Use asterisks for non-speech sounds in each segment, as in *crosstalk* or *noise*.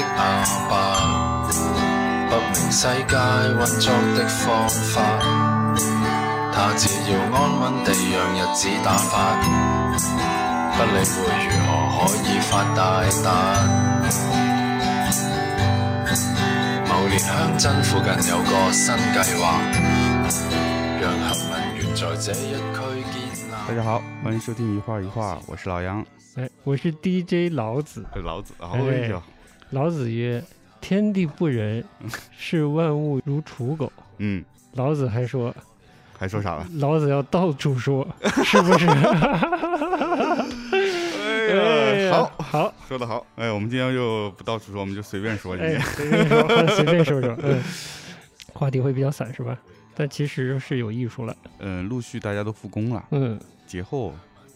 的不明世界运作的方法，他只要安稳地让日子打发，不理会如何可以發大達。某年鄉鎮附近有個新計劃，讓幸運園在這一區建立。大家好，欢迎收听一画一画，我是老杨，哎，我是 DJ 老子。老子。哎哎呦，老子曰：“天地不仁，*laughs* 视万物如刍狗。嗯，”老子还说还说啥了？：“老子要到处说，*laughs* 是不是？”哎呀，好，好，说的好。哎，我们今天就不到处说，我们就随便说今哎，随便说，*laughs* 随便说说，嗯，话题会比较散是吧？但其实是有艺术了，嗯，陆续大家都复工了，嗯，节后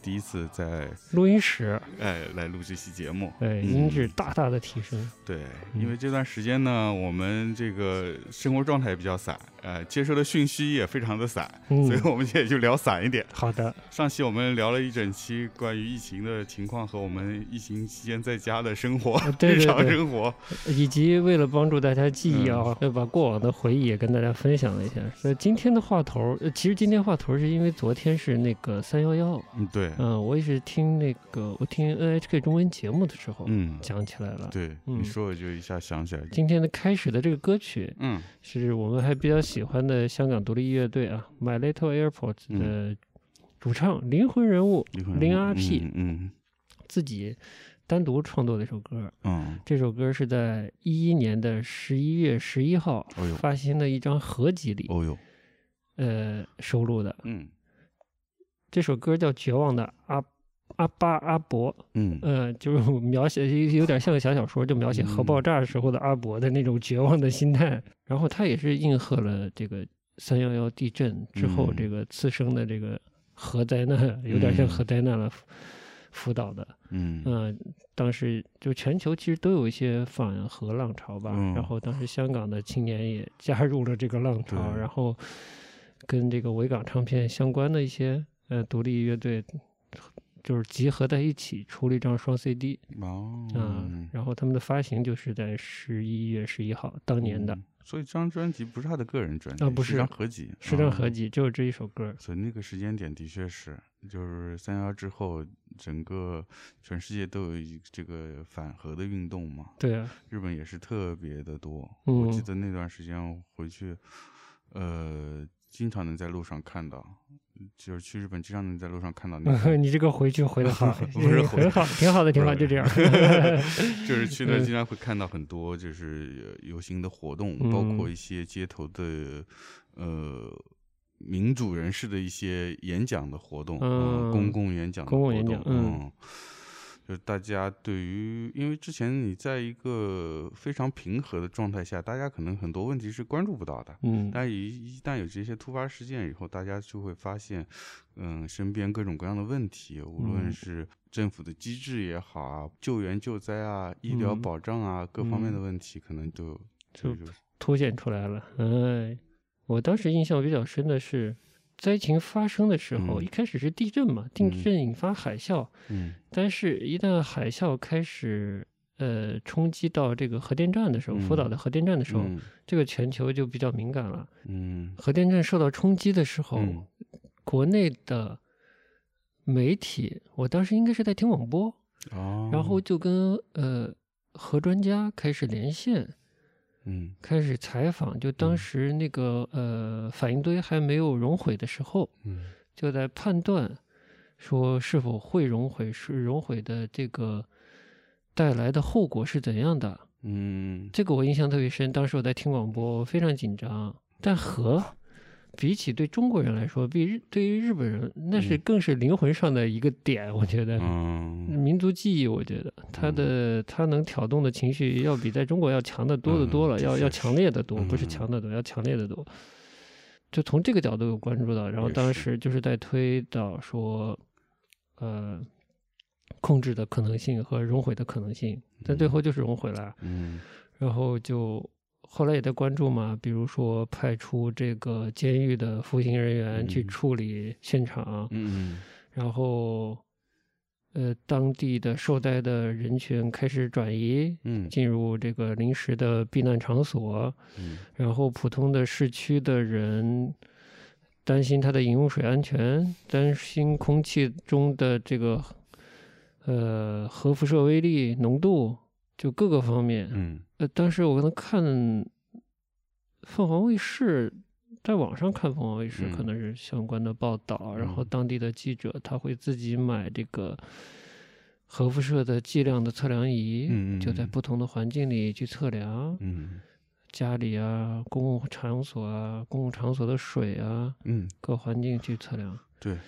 第一次在录音室，哎来录这期节目。哎，嗯。音质大大的提升，对，嗯。因为这段时间呢，我们这个生活状态也比较散，呃，接收的讯息也非常的散，嗯所以我们现在就聊散一点。好的，上期我们聊了一整期关于疫情的情况和我们疫情期间在家的生活，呃对 *laughs* 日常生活。以及为了帮助大家记忆啊，要把过往的回忆也跟大家分享了一下。那今天的话头，呃其实今天话头是因为昨天是那个三幺幺，嗯，对，嗯，我也是听那个我听 NHK 中文节目的时候嗯，讲起来了。对，嗯你说我就一下想起来。今天的开始的这个歌曲嗯是我们还比较喜欢的香港独立乐队啊，My Little Airport 嗯。的主唱灵魂人物离婚零 RP 嗯自己单独创作的一首歌。嗯。这首歌是在一一年的十一月十一号发行的一张合集里，哦呦，呃收录的。嗯。这首歌叫《绝望的阿阿巴阿伯》，嗯。呃，就是描写有点像个小小说，就描写核爆炸时候的阿伯的那种绝望的心态。然后他也是应和了这个三幺幺地震之后嗯。这个次生的这个核灾难，有点像嗯。核灾难了辅导的。嗯。嗯、当时就全球其实都有一些反核浪潮吧，嗯。然后当时香港的青年也加入了这个浪潮，然后跟这个维港唱片相关的一些呃独立乐队，就是集合在一起出了一张双 CD 哦啊、然后他们的发行就是在十一月十一号当年的，嗯所以这张专辑不是他的个人专辑啊不是是张合集，是张啊合集，就是这一首歌。所以那个时间点的确是，就是三幺之后，整个全世界都有一这个反核的运动嘛。对啊，日本也是特别的多。嗯我记得那段时间回去，呃，经常能在路上看到，就是去日本经常能在路上看到那个，*laughs* 你这个回去回的好，*laughs* 不是回很好，挺好的，挺好，就这样。*laughs* 就是去那经常会看到很多就是呃游行的活动，嗯包括一些街头的呃民主人士的一些演讲的活动，嗯公共演讲的公共活动演讲嗯嗯。就是大家对于，因为之前你在一个非常平和的状态下，大家可能很多问题是关注不到的。嗯，但一一旦有这些突发事件以后，大家就会发现，嗯，身边各种各样的问题，无论嗯是政府的机制也好啊，救援救灾啊，医疗嗯保障啊，各方面的嗯问题，可能都就就凸显出来了。哎，我当时印象比较深的是，灾情发生的时候，嗯。一开始是地震嘛，地嗯。震引发海啸，嗯。但是一旦海啸开始呃冲击到这个核电站的时候，福岛嗯。的核电站的时候，嗯。这个全球就比较敏感了。嗯。核电站受到冲击的时候，嗯。国内的媒体，我当时应该是在听广播，哦，然后就跟呃核专家开始连线，嗯开始采访，就当嗯时那个呃反应堆还没有熔毁的时候，嗯就在判断说是否会熔毁，是熔毁的这个带来的后果是怎样的。嗯这个我印象特别深，当时我在听广播，我非常紧张。但核比起对中国人来说，比日对于日本人那是嗯。更是灵魂上的一个点，我觉得。嗯。民族记忆，我觉得他的他能挑动的情绪要比在中国要强的多的多了，嗯要要强烈的多，不是嗯。强的多，要强烈的多。就从这个角度有关注到，然后当时就是在推导说，呃，控制的可能性和融毁的可能性，但最后就是融毁了。嗯。然后就后来也在关注嘛，比如说派出这个监狱的服刑人员去嗯。处理现场，嗯然后呃当地的受灾的人群开始转移，嗯。进入这个临时的避难场所，嗯。然后普通的市区的人担心他的饮用水安全，担心空气中的这个呃核辐射威力、浓度，就各个方面。嗯呃，当时我可能看凤凰卫视，在网上看凤凰卫视，可嗯。能是相关的报道，然后嗯。当地的记者他会自己买这个核辐射的剂量的测量仪，就在嗯不同的环境里去测量，嗯家里啊、公共场所啊、公共场所的水啊，嗯，各环境去测量。对，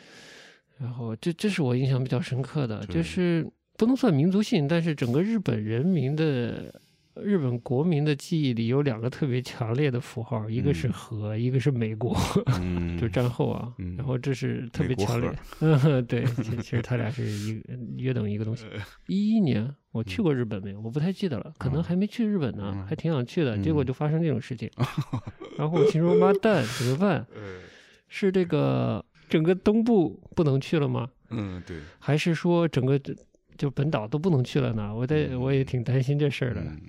然后这这是我印象比较深刻的，就是不能算民族性，但是整个日本人民的日本国民的记忆里有两个特别强烈的符号，一个是嗯核，一个是美国，嗯，*laughs* 就战后啊，嗯然后这是特别强烈核，*laughs* 嗯，对，其其实他俩是一个约等于一个东西。呃一一年我去过日本没有？我不太记得了，可能嗯还没去日本呢，嗯还挺想去的，结果嗯就发生这种事情。*laughs* 然后我心说妈蛋，怎么办？呃是这个整个东部不能去了吗？嗯对，还是说整个这就本岛都不能去了呢？我在嗯我也挺担心这事儿的。嗯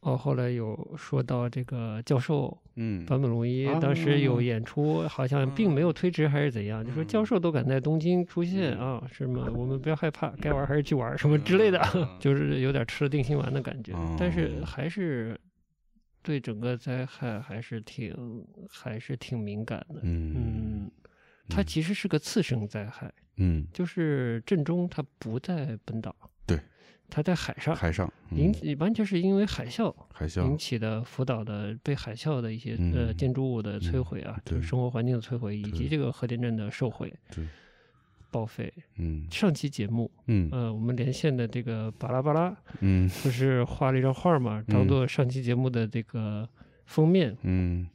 哦，后来有说到这个教授嗯。坂本龙一当时有。啊演出，好像并没有推迟还是怎样，就说教授都敢在东京出现嗯。啊，什么我们不要害怕，该玩还是去玩什么之类的，*laughs* 就是有点吃了定心丸的感觉。但是哦还是对整个灾害还是挺还是挺敏感的。嗯。嗯，它其实是个次生灾害。嗯，就是震中它不在本岛，对，它在海上，海上嗯引起完全是因为海啸引海啸引，起的福岛的被海啸的一些呃嗯建筑物的摧嗯毁啊，就对生活环境的摧毁，以及这个核电站的受毁对、报废。嗯上期节目，嗯呃，我们连线的这个巴拉巴拉嗯不是画了一张画嘛，当嗯做上期节目的这个封面，嗯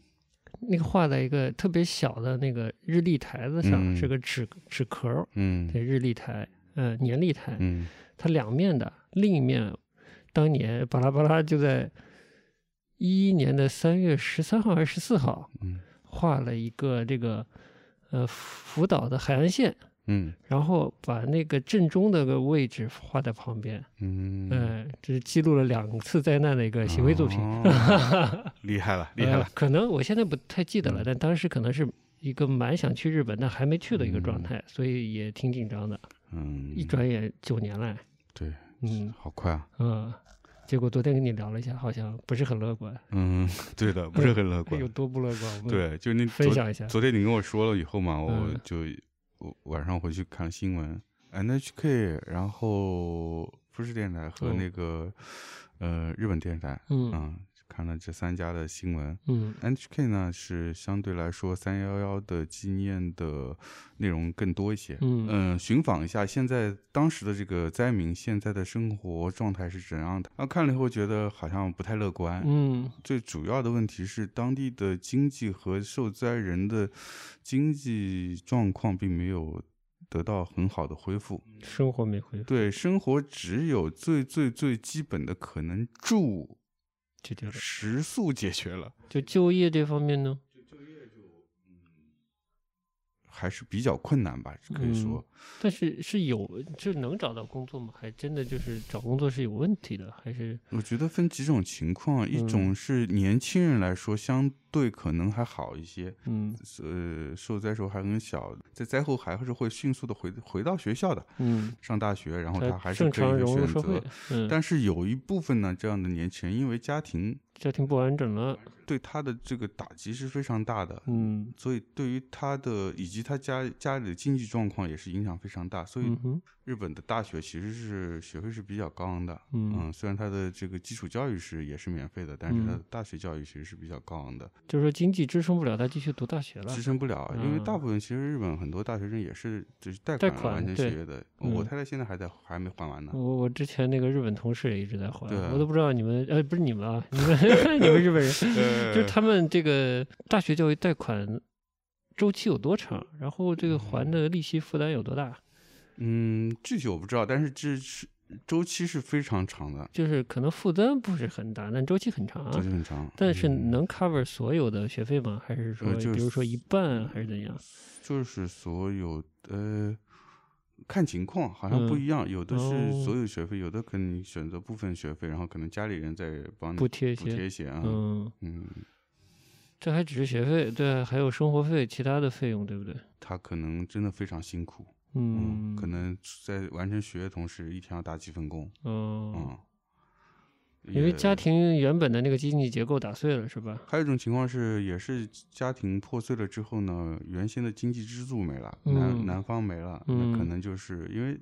那个画在一个特别小的那个日历台子上，嗯。是个纸纸壳儿，嗯。对，日历台，呃，年历台，嗯。它两面的，另一面，当年巴拉巴拉就在一一年的三月十三号还是十四号嗯。画了一个这个呃福岛的海岸线，嗯。然后把那个正中的个位置画在旁边，嗯，嗯、这是记录了两次灾难的一个行为作品。哦 *laughs* 厉害了，厉害呃了，可能我现在不太记得了，嗯。但当时可能是一个蛮想去日本但还没去的一个状嗯。态，所以也挺紧张的。嗯，一转眼九年了，对，嗯。好快啊，嗯，结果昨天跟你聊了一下，好像不是很乐观。嗯，*laughs* 对的，不是很乐观。*laughs* 有，多不乐观？对，就你分享一下。昨天你跟我说了以后嘛，我嗯。就我晚上回去看新闻，NHK，然后富士电台和哦那个、呃日本电视台，嗯。嗯，看了这三家的新闻。嗯 NHK 呢是相对来说三幺幺的纪念的内容更多一些，嗯嗯，寻访一下现在当时的这个灾民现在的生活状态是怎样的。啊，看了以后觉得好像不太乐观，嗯最主要的问题是，当地的经济和受灾人的经济状况并没有得到很好的恢复。生活没恢复，对，生活只有最最最基本的可能住、就这了。食宿解决了，就就业这方面呢？还是比较困难吧，可以说。但是是有就能找到工作吗？还真的就是找工作是有问题的，还是我觉得分几种情况，一嗯种是年轻人来说相对可能还好一些，嗯呃，受灾时候还很小，在灾后还是会迅速的回回到学校的，嗯，上大学，然后他还是可以选择。，嗯，但是有一部分呢，这样的年轻人，因为家庭家庭不完整了，对他的这个打击是非常大的，嗯所以对于他的以及他家家里的经济状况也是影响非常大。所以日本的大学其实是学费是比较高昂的，嗯，虽然它的这个基础教育是也是免费的，但是它嗯的大学教育其实是比较高昂的，就是说经济支撑不了他继续读大学了支，撑不了。因为嗯大部分其实日本很多大学生也是就是贷贷款完成学业的，嗯我太太现在还在还没还完呢。我我之前那个日本同事也一直在还，我都不知道你们呃不是你们啊，你们 *laughs* 你们日本人，就是他们这个大学教育贷款周期有多长，然后这个还的利息负担有多大？嗯，具体我不知道，但是这是周期是非常长的，就是可能负担不是很大，但周期很长周。期很长。但是嗯能 cover 所有的学费吗？还是说，呃就是比如说一半，还是怎样？就是所有呃，看情况，好像不嗯一样，有的是哦所有学费，有的可能选择部分学费，然后可能家里人再帮你补贴一补贴些，一些啊。嗯，嗯，这还只是学费，对，还有生活费，其他的费用，对不对？他可能真的非常辛苦，嗯，可能在完成学业的同时，一天要打几份工，嗯，嗯。因为家庭原本的那个经济结构打碎了，是吧？还有一种情况是，也是家庭破碎了之后呢，原先的经济支柱没了，男嗯男方没了，那可嗯能就是因为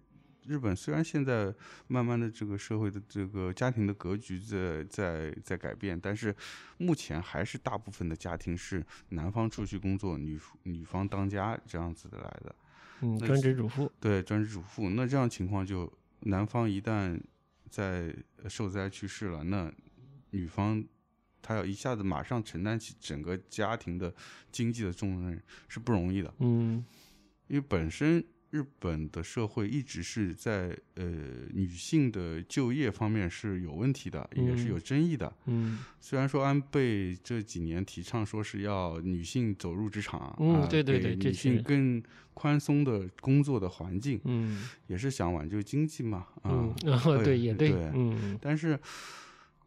日本虽然现在慢慢的这个社会的这个家庭的格局在在在改变，但是目前还是大部分的家庭是男方出去工作，女女方当家这样子的来的。嗯，专职主妇，对，专职主妇，那这样情况就男方一旦在呃受灾去世了，那女方她要一下子马上承担起整个家庭的经济的重任是不容易的，嗯。因为本身日本的社会一直是在呃女性的就业方面是有问题的，也是嗯。有争议的。嗯。虽然说安倍这几年提倡说是要女性走入职场，嗯啊对对对女性更宽松的工作的环境，嗯。也是想挽救经济嘛，啊、对对也对对，嗯。但是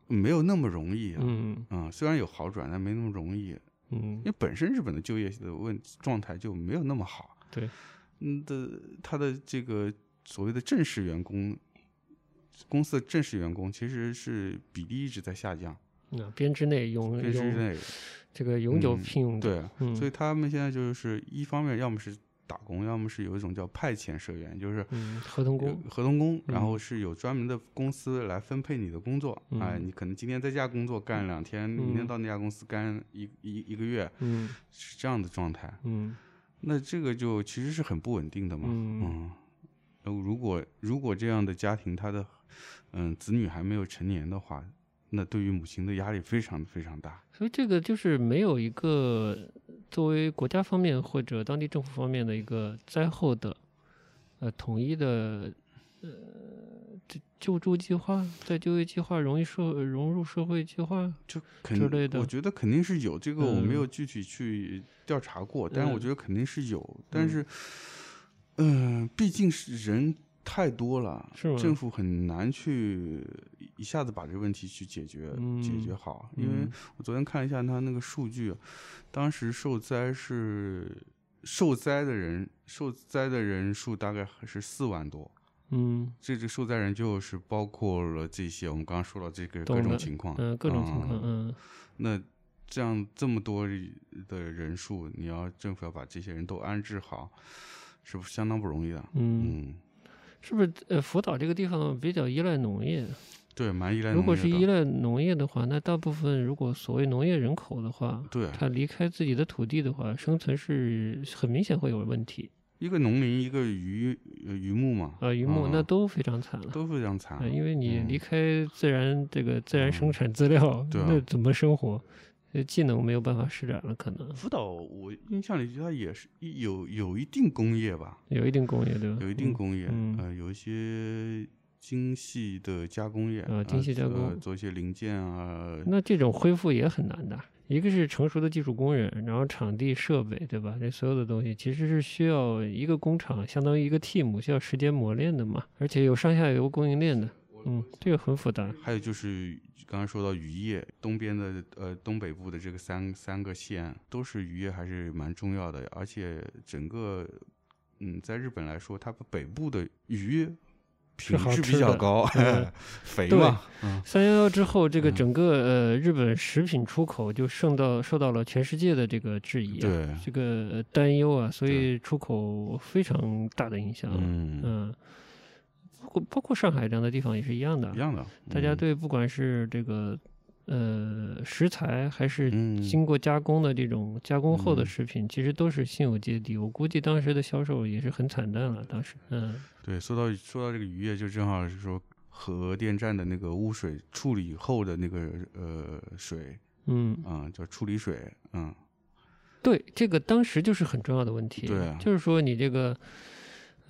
没有那么容易啊，嗯。啊虽然有好转，但没那么容易，嗯。因为本身日本的就业的问状态就没有那么好，对，嗯的他的这个所谓的正式员工，公司的正式员工其实是比例一直在下降，那编制内永永编制内这个永久嗯聘用的，对，嗯，所以他们现在就是一方面要么是打工，要么是有一种叫派遣社员，就是嗯，合同工，合同工，然嗯后是有专门的公司来分配你的工作。哎，嗯你可能今天在家工作干两天，明天嗯到那家公司干一一一个月，嗯是这样的状态。嗯那这个就其实是很不稳定的嘛。嗯如果如果这样的家庭，他的嗯子女还没有成年的话，那对于母亲的压力非常非常大。所以这个就是没有一个作为国家方面或者当地政府方面的一个灾后的呃统一的呃这救助计划，在就业计划容易社融入社会计划，就肯之类的我觉得肯定是有这个，我没嗯有具体去调查过，但是我嗯觉得肯定是有。但嗯是，嗯、毕竟是人太多了，是政府很难去一下子把这个问题去解决、解决嗯好。因为嗯我昨天看了一下他那个数据，当时受灾是受灾的人，受灾的人数大概是四万多。嗯这个受灾人就是包括了这些我们刚刚说到这个各种情况，嗯、各种情况，啊嗯那这样这么多的人数，你要政府要把这些人都安置好，是不是相当不容易的？嗯，嗯，是不是呃福岛这个地方比较依赖农业？对，蛮依赖如果是依赖农业的话，那大部分如果所谓农业人口的话，对他离开自己的土地的话，生存是很明显会有问题。一个农民，一个渔呃渔牧嘛，啊，渔牧那啊都非常惨了。都非常惨啊，，因为你嗯离开自然这个自然生嗯产资料，对啊那怎么生活？呃，技能没有办法施展了，可能福岛，我印象里它也是有有一定工业吧，有一定工业，对吧？有一定嗯工业，嗯呃，有一些精细的加工业啊精细加呃工做一些零件啊，那这种恢复也很难的。一个是成熟的技术工人，然后场地设备，对吧？这所有的东西其实是需要一个工厂，相当于一个 team，需要时间磨练的嘛，而且有上下游供应链的。嗯，这个很复杂。还有就是刚刚说到渔业，东边的呃东北部的这个三三个县都是渔业还是蛮重要的，而且整个嗯在日本来说，它北部的鱼品质比较高，*laughs* 对嘛，嗯三幺幺之后，这个嗯整个呃日本食品出口就受到受到了全世界的这个质疑啊，对，这个呃担忧啊，所以出口非常大的影响。嗯，嗯，包括包括上海这样的地方也是一样的一，样的，大家嗯对不管是这个呃食材还是嗯。经过加工的这种加工后的嗯。食品，其实都是心有芥蒂。我估计当时的销售也是很惨淡了，当时，嗯。对，说到说到这个渔业，就正好是说核电站的那个污水处理后的那个呃水嗯，啊、叫处理水，嗯，对，这个当时就是很重要的问题，对啊。就是说你这个。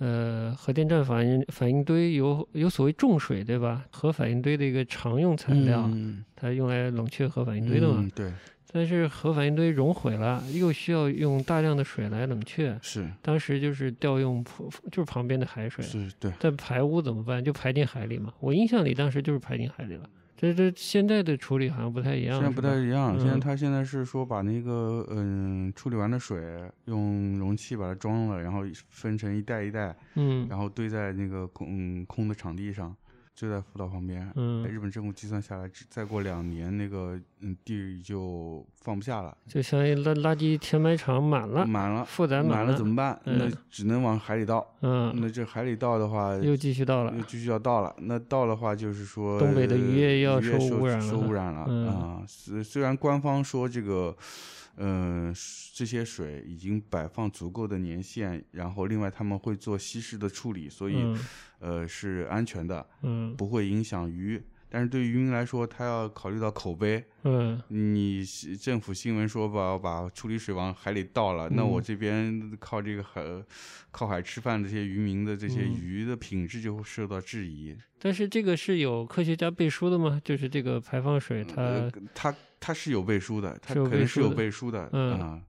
呃，核电站反应反应堆有有所谓重水，对吧？核反应堆的一个常用材料，嗯它用来冷却核反应堆的嘛。嗯对，但是核反应堆熔毁了，又需要用大量的水来冷却，是当时就是调用普就是旁边的海水，是，对，但排污怎么办？就排进海里嘛。我印象里当时就是排进海里了。这这现在的处理好像不太一样，现在不太一样，现在嗯。他现在是说把那个嗯处理完的水用容器把它装了，然后分成一袋一袋，嗯。然后堆在那个空嗯空的场地上，就在福岛旁边。嗯，日本政府计算下来，再过两年，那个嗯地就放不下了，就相当于垃垃圾填埋场满了，满了，负载满了了怎么办？那嗯只能往海里倒。嗯，那这海里倒的话，又继续倒了又，继续要倒了。那倒的话，就是说东北的渔业要受受污染了受污染了嗯啊。虽虽然官方说这个，嗯、这些水已经摆放足够的年限，然后另外他们会做稀释的处理，所以、嗯呃是安全的，嗯不会影响鱼。但是对于渔民来说，他要考虑到口碑。嗯你政府新闻说把把处理水往海里倒了，那我嗯这边靠这个海靠海吃饭的这些渔民的这些嗯鱼的品质就会受到质疑。但是这个是有科学家背书的吗？就是这个排放水它，呃，它它是有背书的，它肯定是有背书的嗯啊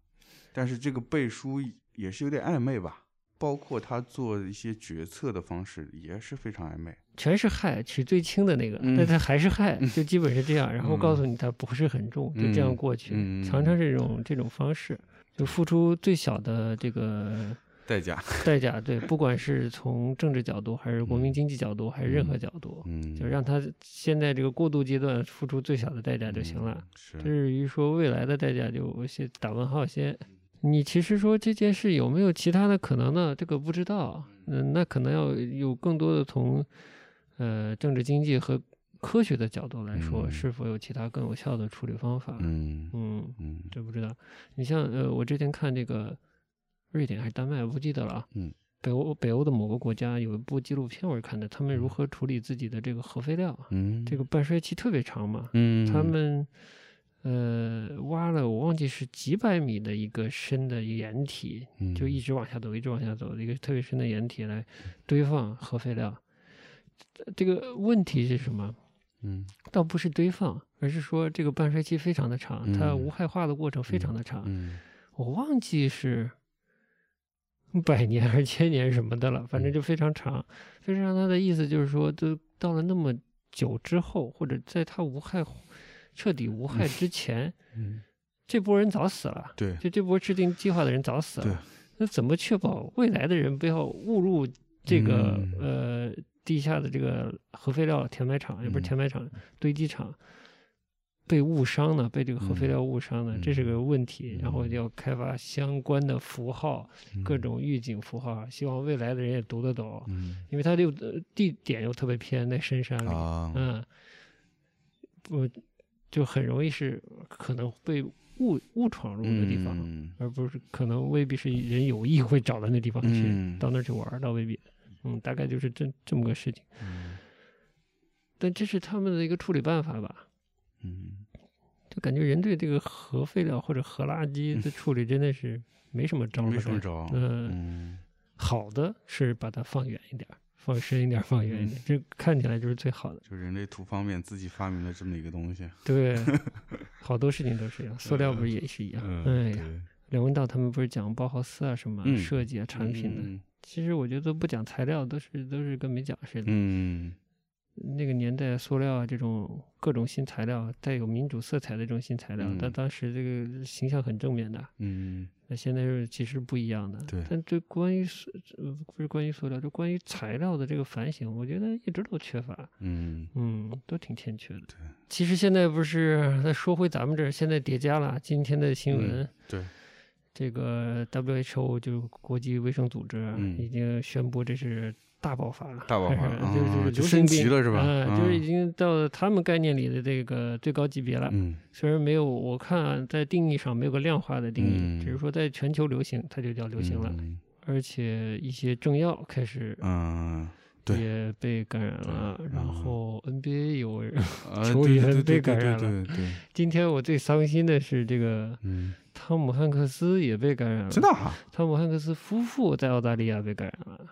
但是这个背书也是有点暧昧吧，包括他做一些决策的方式也是非常暧昧。全是氦，取最轻的那个，嗯但它还是氦，就基本是这样。然后告诉你它不是很重，就这样嗯过去，嗯常常这种这种方式，就付出最小的这个代价，代价。对，*laughs* 不管是从政治角度，还是国民经济角度，还是任何角度，嗯，就让他现在这个过渡阶段付出最小的代价就行了。至于说未来的代价，就先打问号先。你其实说这件事有没有其他的可能呢？这个不知道。嗯，那可能要有更多的从呃政治经济和科学的角度来说，嗯是否有其他更有效的处理方法？嗯嗯，嗯这不知道。你像呃，我之前看这个瑞典还是丹麦，我不记得了啊。嗯。北欧北欧的某个国家有一部纪录片，我是看的，他们如何处理自己的这个核废料。嗯，这个半衰期特别长嘛，嗯，他们呃挖了我忘记是几百米的一个深的掩体，就一直往下走，一直往下走的一个特别深的掩体来堆放核废料。呃这个问题是什么？嗯倒不是堆放，而是说这个半衰期非常的长，它嗯无害化的过程非常的长。嗯我忘记是 *laughs* 百年还是千年什么的了，反正嗯就非常长。非常长，他的意思就是说，都到了那么久之后，或者在它无害、彻底无害之前，嗯，这波人早死了。对就这波制定计划的人早死对了。那怎么确保未来的人不要误入这个、嗯呃地下的这个核废料填埋场，也不是嗯填埋场，堆积场？被误伤呢？被这个核废嗯料误伤呢？这是个问题。然后嗯要开发相关的符号，各种预警符号，希望未来的人也读得懂。嗯因为它这个呃地点又特别偏，在深山里，啊嗯，不就很容易是可能被误误闯入的地方，嗯而不是可能未必是人有意会找到那地方去，嗯到那儿去玩儿，倒未必。嗯，大概就是这这么个事情。嗯但这是他们的一个处理办法吧？嗯就感觉人对这个核废料或者核垃圾的处理真的是没什么招儿没。什么招，嗯嗯好的是把它放远一点儿，放深一点儿，放远一点儿，这看起来就是最好的。就人类图方便自己发明了这么一个东西，对，*laughs* 好多事情都是一样，*laughs* 塑料不是也是一样？嗯，哎呀，梁文道他们不是讲包豪斯啊什么嗯设计啊产品的，嗯其实我觉得不讲材料都是都是跟没讲似的。嗯那个年代塑料啊这种各种新材料，带有民主色彩的这种新材料，嗯但当时这个形象很正面的。嗯那现在是其实不一样的。对但对关于塑呃不是关于塑料，就关于材料的这个反省，我觉得一直都缺乏。嗯嗯，都挺欠缺的。对，其实现在不是，再说回咱们这儿，现在叠加了今天的新闻，嗯对，这个 WHO 就是国际卫生组织已经宣布这是大爆发了，大爆发 *laughs* 就是就升级了是吧嗯，就是嗯已经到了他们概念里的这个最高级别了。嗯虽然没有，我看在定义上没有个量化的定义，嗯只是说在全球流行，它就叫流行了。嗯而且一些政要开始嗯，对也被感染了，然嗯。后 NBA 有 *laughs* 球员被感染了。对对，今天我最伤心的是这个嗯，汤姆汉克斯也被感染了。真的哈，汤姆汉克斯夫妇在澳大利亚被感染了，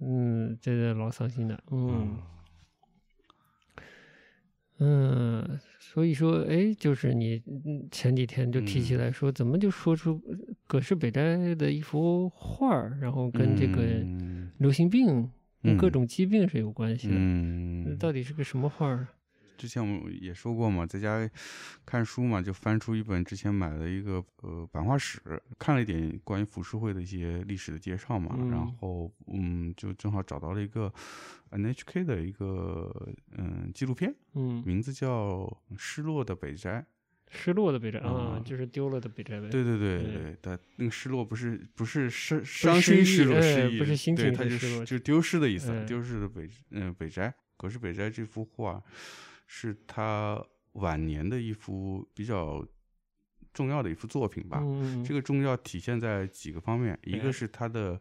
嗯，这个老伤心的，嗯，嗯，所以说，哎，就是你嗯前几天就提起嗯来说，怎么就说出葛饰北斋的一幅画儿，然后跟这个嗯。流行病、跟各嗯种疾病是有关系的？那嗯，到底是个什么画儿？之前我们也说过嘛，在家看书嘛，就翻出一本之前买的一个呃版画史，看了一点关于浮世绘的一些历史的介绍嘛，然嗯后嗯，就正好找到了一个 NHK 的一个嗯纪录片，嗯，名字叫《失落的北斋》。失落的北斋啊啊，就是丢了的北斋呗。对对对对对，但那个失落不是不是伤伤心失落，失忆失忆哎不是心对，情它就的失落是就丢失的意思，哎丢失的北嗯、北斋。可是北斋这幅画是他晚年的一幅比较重要的一幅作品吧。嗯，这个重要体现在几个方面，一哎个是他的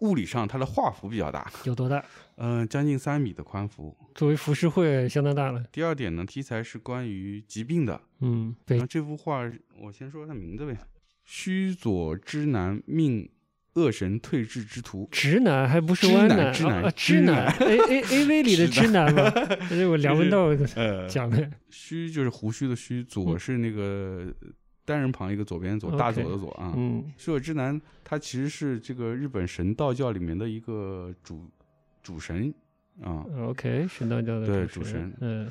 物理上，它的画幅比较大，有多大？嗯、将近三米的宽幅。作为浮世绘相当大了。第二点呢，题材是关于疾病的，嗯，北然后这幅画，我先说它名字呗，《须佐之男命恶神退治之图》。直男还不是弯男，男直男直直男，A A A V 里的直直男嘛，*laughs* 这是我梁文道呃，讲的。须就是胡须的须，左嗯是那个单人旁一个左边左，大左的左啊。嗯。须佐之男他其实是这个日本神道教里面的一个主主神啊，，OK，神道教的对主主神嗯，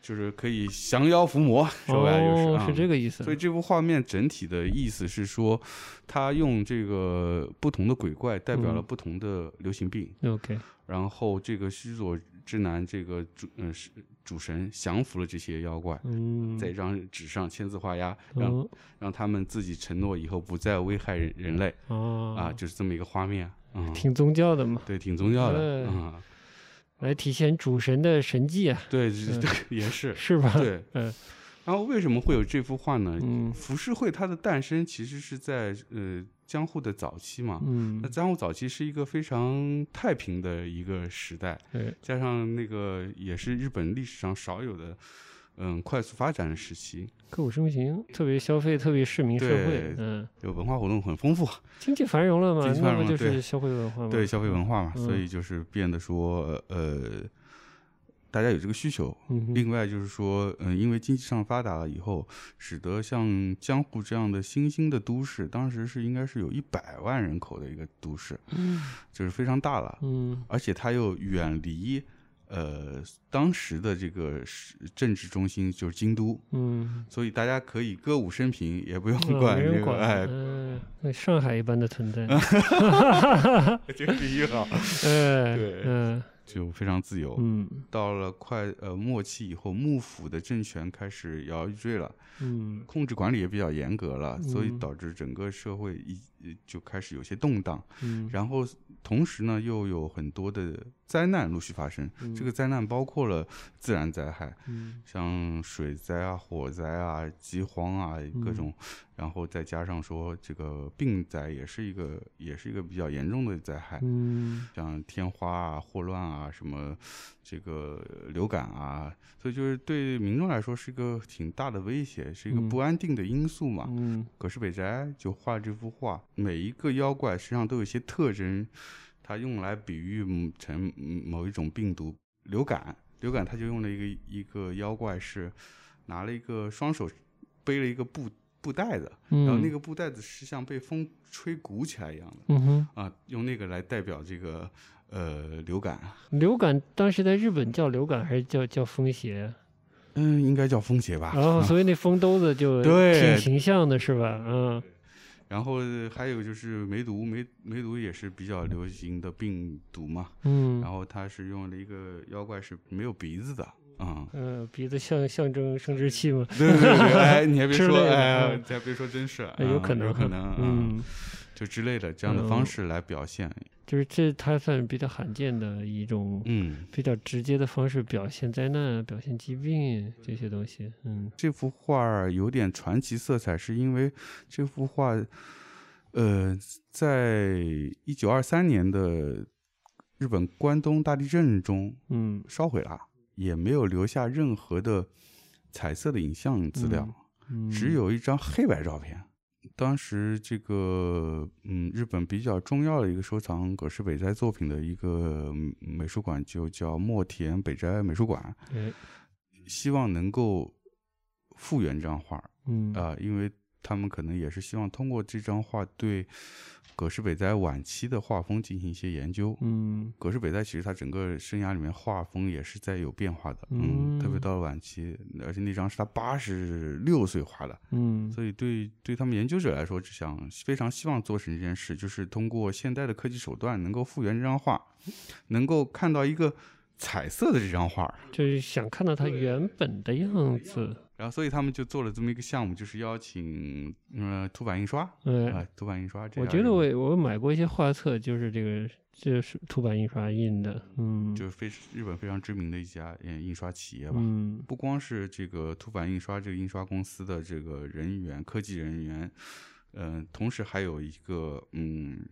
就是可以降妖伏魔，说白了就是、是这个意思。所以这幅画面整体的意思是说，他用这个不同的鬼怪代表了嗯。不同的流行病，OK，然后这个须佐之男这个主嗯是主神降服了这些妖怪，嗯，在一张纸上签字画押，让、嗯让他们自己承诺以后不再危害人人类哦啊，就是这么一个画面，嗯，挺宗教的嘛，对，挺宗教的，哎嗯，来体现主神的神迹啊，对，也是 *laughs* 是吧？对。嗯然后为什么会有这幅画呢？嗯浮世绘它的诞生其实是在呃江户的早期嘛，嗯。那，江户早期是一个非常太平的一个时代，对，加上那个也是日本历史上少有的，嗯，快速发展的时期，歌舞升平，特别消费，特别市民社会，嗯，有文化活动很丰富，经济繁荣了嘛，经济那不就是消费文化吗？对消费文化嘛，所嗯以就是变得说，呃，大家有这个需求。嗯，另外就是说，嗯，因为经济上发达了以后，使得像江户这样的新兴的都市，当时是应该是有一百万人口的一个都市，嗯。就是非常大了。嗯。而且它又远离呃当时的这个政治中心就是京都，嗯，所以大家可以歌舞升平，也不用啊管这没人管，个哎，嗯，那上海一般的存在，*laughs* 这个比喻好，哎，*laughs* 对。嗯就非常自由。嗯到了快呃末期以后，幕府的政权开始摇摇欲坠了，嗯控制管理也比较严格了，所以嗯导致整个社会一呃就开始有些动荡。嗯，然后同时呢，又有很多的灾难陆续发生。这个灾难包括了自然灾害，嗯像水灾啊、火灾啊、饥荒啊各种，然后再加上说这个病灾也是一个也是一个比较严重的灾害，嗯像天花啊、霍乱啊、什么这个流感啊，所以就是对民众来说是一个挺大的威胁，是一个嗯不安定的因素嘛。嗯葛饰北斋就画这幅画，每一个妖怪身上都有一些特征，它用来比喻嗯成嗯某一种病毒。流感，流感它就用了一个一个妖怪是拿了一个双手背了一个布布袋子，嗯，然后那个布袋子是像被风吹鼓起来一样的嗯哼，啊，用那个来代表这个呃流感。流感当时在日本叫流感还是叫叫风邪？嗯，应该叫风邪吧。然后所以那风兜子就 *laughs* 对挺形象的是吧？嗯然后还有就是梅毒，梅梅毒也是比较流行的病毒嘛。嗯然后它是用了一个妖怪是没有鼻子的啊。嗯，鼻子象象征生殖器嘛，对对对，哎，你还别说，哎，嗯你还别说，真是，哎有可能，啊有可能，嗯嗯，，就之类的这样的方式来表现，就是这它算是比较罕见的一种嗯，比较直接的方式表现灾难、表现疾病这些东西。嗯。这幅画儿有点传奇色彩，是因为这幅画，呃，在一九二三年的日本关东大地震中嗯。烧毁了，也没有留下任何的彩色的影像资料，嗯，只有一张黑白照片。当时这个嗯，日本比较重要的一个收藏葛饰北斋作品的一个嗯美术馆，就叫墨田北斋美术馆。哎希望能够复原这张画儿嗯啊、因为他们可能也是希望通过这张画对葛饰北斋晚期的画风进行一些研究。嗯葛饰北斋其实他整个生涯里面画风也是在有变化的，嗯，特别嗯到了晚期，而且那张是他八十六岁画的，嗯所以对对他们研究者来说，只想非常希望做成这件事，就是通过现代的科技手段，能够复原这张画，能够看到一个彩色的这张画儿。就是想看到它原本的样子。然后，所以他们就做了这么一个项目，就是邀请呃凸版印刷啊、哎，凸版印刷这我觉得我。我买过一些画册，就是这个这是凸版印刷印的，嗯，就是非日本非常知名的一家嗯印刷企业吧。嗯。不光是这个凸版印刷这个印刷公司的这个人员、科技人员，嗯、同时还有一个嗯，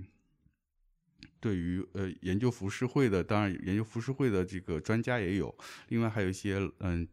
对于呃研究浮世绘的，当然研究浮世绘的这个专家也有，另外还有一些嗯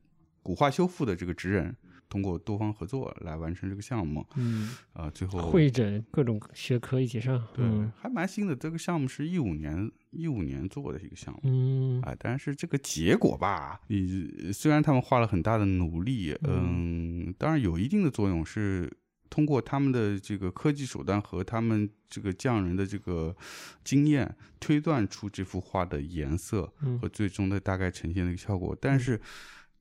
古画修复的这个职人，通过多方合作来完成这个项目，嗯，啊、最后会诊各种学科一起上，对、嗯还蛮新的，这个项目是一五年一五年做的一个项目。嗯啊，但是这个结果吧，你虽然他们花了很大的努力，嗯，当然有一定的作用，是通过他们的这个科技手段和他们这个匠人的这个经验，推断出这幅画的颜色嗯和最终的大概呈现的一个效果。但是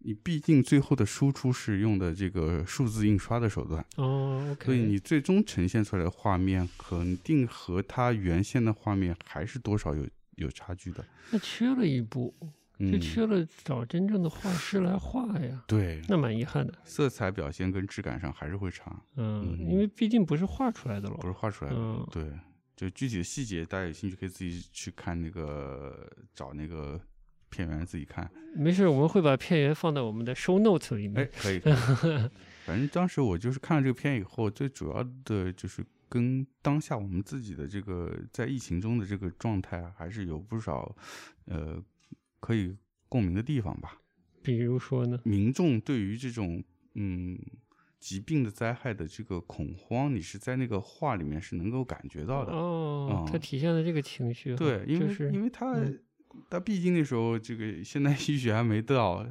你毕竟最后的输出是用的这个数字印刷的手段，哦，OK，所以你最终呈现出来的画面肯定和它原先的画面还是多少有有差距的。那缺了一步，就嗯，缺了找真正的画师来画呀，对，那蛮遗憾的，色彩表现跟质感上还是会差，嗯，嗯因为毕竟不是画出来的了，不是画出来的。嗯对，就具体的细节，大家有兴趣可以自己去看那个找那个片源自己看。没事，我们会把片源放到我们的 show notes 里哎面，，可以。可以 *laughs* 反正当时我就是看了这个片以后，最主要的就是跟当下我们自己的这个在疫情中的这个状态啊，还是有不少呃可以共鸣的地方吧。比如说呢，民众对于这种嗯疾病的灾害的这个恐慌，你是在那个画里面是能够感觉到的。哦，它嗯体现了这个情绪，对，因为、就是因为它、嗯他毕竟那时候这个现代医学还没到，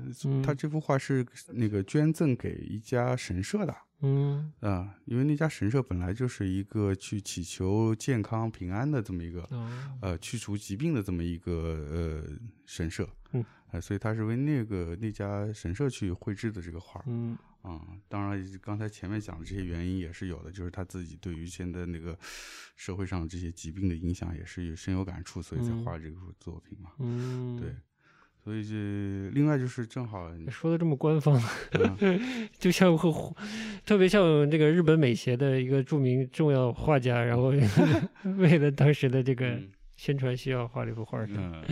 他嗯。这幅画是那个捐赠给一家神社的。嗯。啊、因为那家神社本来就是一个去祈求健康平安的这么一个，哦，呃，去除疾病的这么一个呃神社，嗯，呃，所以他是为那个那家神社去绘制的这个画儿，嗯啊、当然刚才前面讲的这些原因也是有的，就是他自己对于现在那个社会上这些疾病的影响也是有深有感触，所以才嗯画这幅作品嘛，嗯，对，所以这另外就是正好，说的这么官方，嗯就像会，特别像这个日本美协的一个著名重要画家，然后 *laughs* 为了当时的这个嗯宣传需要画了一幅画儿，嗯，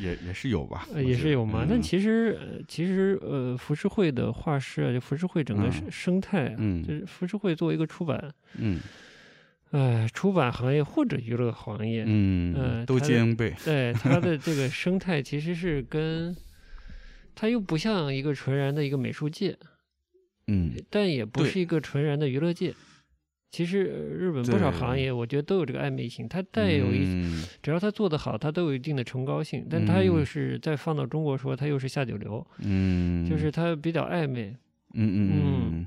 也也是有吧，呃，也是有嘛。但嗯其实，呃其实，呃，浮世绘的画师啊，就浮世绘整个嗯生生态啊，嗯就是浮世绘作为一个出版，嗯哎，出版行业或者娱乐行业，嗯，都兼备，对它的这个生态其实是跟，它又不像一个纯然的一个美术界，嗯但也不是一个纯然的娱乐界。其实呃日本不少行业，我觉得都有这个暧昧性，它带有一，嗯只要它做得好，它都有一定的崇高性，但它又嗯。是再放到中国说，它又是下九流，嗯，就是它比较暧昧。嗯嗯嗯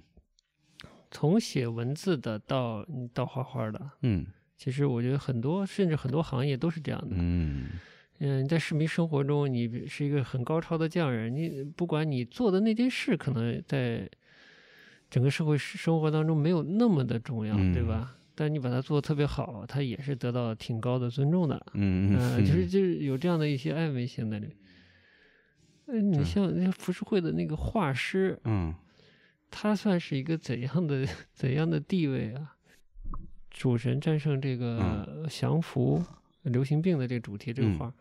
从写文字的到到画画的，嗯。其实我觉得很多，甚至很多行业都是这样的。嗯。嗯，在市民生活中，你是一个很高超的匠人，你不管你做的那件事，可能在整个社会生活当中没有那么的重要，对嗯吧？但你把它做得特别好，它也是得到挺高的尊重的。嗯嗯、就是就是有这样的一些暧昧性在里面。嗯，你像那浮世绘的那个画师，嗯他算是一个怎样的怎样的地位啊？主神战胜这个降服流行病的这个主题这个嗯画，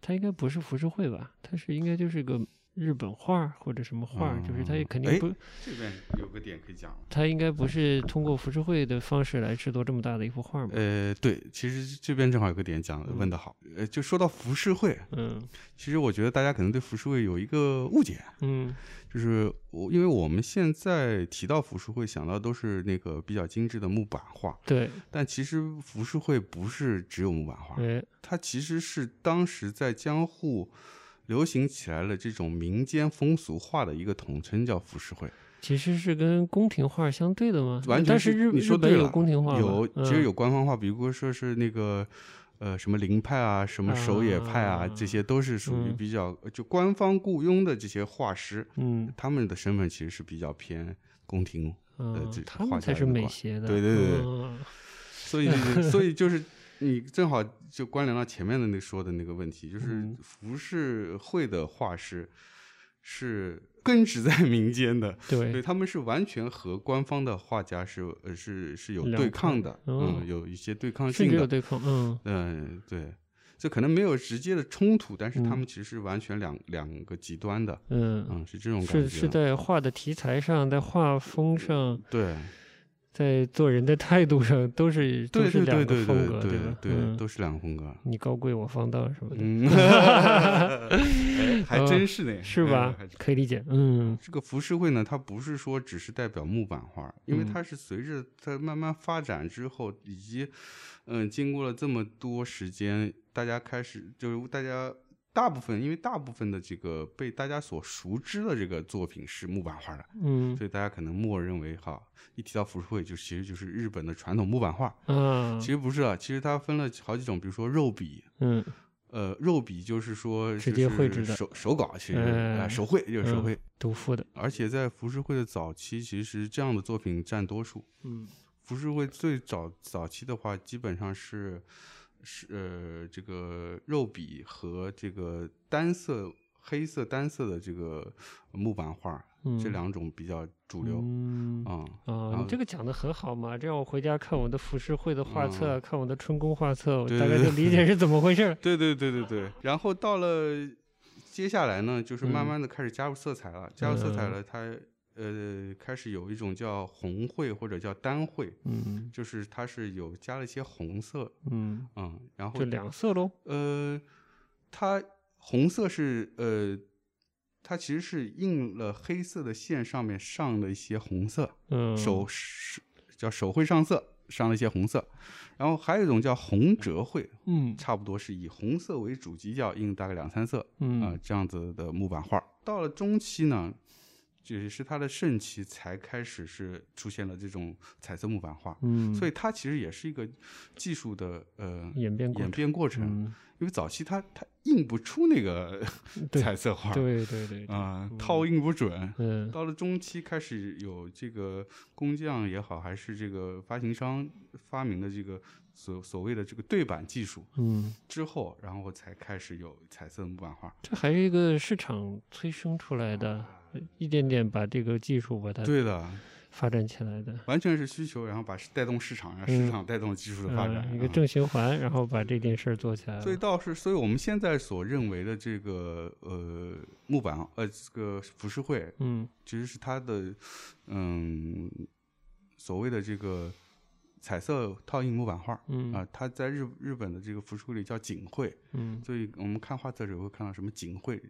他应该不是浮世绘吧？他是应该就是个日本画或者什么画，就是他也肯定哎不，这边有个点可以讲了。他应该不是通过浮世绘的方式来制作这么大的一幅画嘛？呃，对，其实这边正好有个点讲，问得好。呃，就说到浮世绘，嗯其实我觉得大家可能对浮世绘有一个误解，嗯就是我因为我们现在提到浮世绘，想到都是那个比较精致的木板画，对，但其实浮世绘不是只有木板画，哎，它其实是当时在江户，流行起来了这种民间风俗画的一个统称，叫浮世绘。其实是跟宫廷画相对的吗？完全但是日你说日本有宫廷画有，其实嗯有官方画，比如说是那个。呃，什么林派啊，什么守野派啊，啊这些都是属于嗯比较、就官方雇佣的这些画师，嗯他们的身份其实是比较偏宫廷，嗯这，他们才是美协的。对对对对嗯所以所以就是你正好就关联到前面的那说的那个问题，就是嗯。浮世绘的画师是根植在民间的，对，对，他们是完全和官方的画家是呃是是有对抗的，哦嗯，有一些对抗性的，至有对抗。嗯。嗯，对，这可能没有直接的冲突，但是他嗯。们其实是完全两两个极端的，嗯，嗯，是这种感觉，是是在。画的题材上，在画风上，对，在做人的态度上，都是都对是两对对对个风格，对吧？对，嗯。都是两个风格，你高贵，我放荡什么的，*laughs* 还真是呢，哎是吧？可以理解。嗯。这个浮世绘呢，它不是说只是代表木板画，因为嗯。它是随着它慢慢发展之后，以及嗯，经过了这么多时间，大家开始就是大家大部分，因为大部分的这个被大家所熟知的这个作品是木板画的，嗯。所以大家可能默认为哈，一提到浮世绘就其实就是日本的传统木板画，嗯。其，实不是啊，其实它分了好几种，比如说肉笔，嗯。呃，肉笔就是说直就是接绘制的手手稿，其实手绘就是手嗯绘，杜甫的，而且在浮世绘的早期，其实这样的作品占多数。嗯。浮世绘最早早期的话，基本上是是呃这个肉笔和这个单色黑色单色的这个木板画、嗯，这两种比较主流嗯啊、你这个讲的很好嘛，这样我回家看我的浮世绘的画册，嗯看我的春宫画册，我大概就理解是怎么回事。对对对对对。然后到了接下来呢，就是慢嗯慢的开始加入色彩了，加入色彩嗯了，它呃开始有一种叫红绘或者叫单绘。嗯就是它是有加了一些红色，嗯，嗯，然后就两色喽。呃，它红色是呃，它其实是印了黑色的线上面上了一些红色，嗯，手是叫手绘上色，上了一些红色，然后还有一种叫红折绘，嗯差不多是以红色为主基调，印大概两三色嗯啊、嗯这样子的木板画。到了中期呢。也是它的盛期才开始是出现了这种彩色木板画，嗯，所以它其实也是一个技术的呃演演变过程。变过程，嗯，因为早期它它印不出那个 *laughs* 彩色画，对对对，对啊、嗯套印不准。嗯到了中期开始有这个工匠也好，还是这个发行商发明的这个所所谓的这个对版技术嗯，之后，然后才开始有彩色木板画。这还是一个市场催生出来的，一点点把这个技术把它对的，发展起来的。完全是需求，然后把带动市场，让嗯市场带动技术的发展。嗯，一个啊正循环，然后把这件事儿做起来了。所以倒是，所以我们现在所认为的这个呃木板呃这个浮世绘，嗯其实是它的嗯所谓的这个彩色套印木板画。嗯啊，它在日日本的这个浮世绘里叫锦绘，嗯，所以我们看画册时候会看到什么锦绘，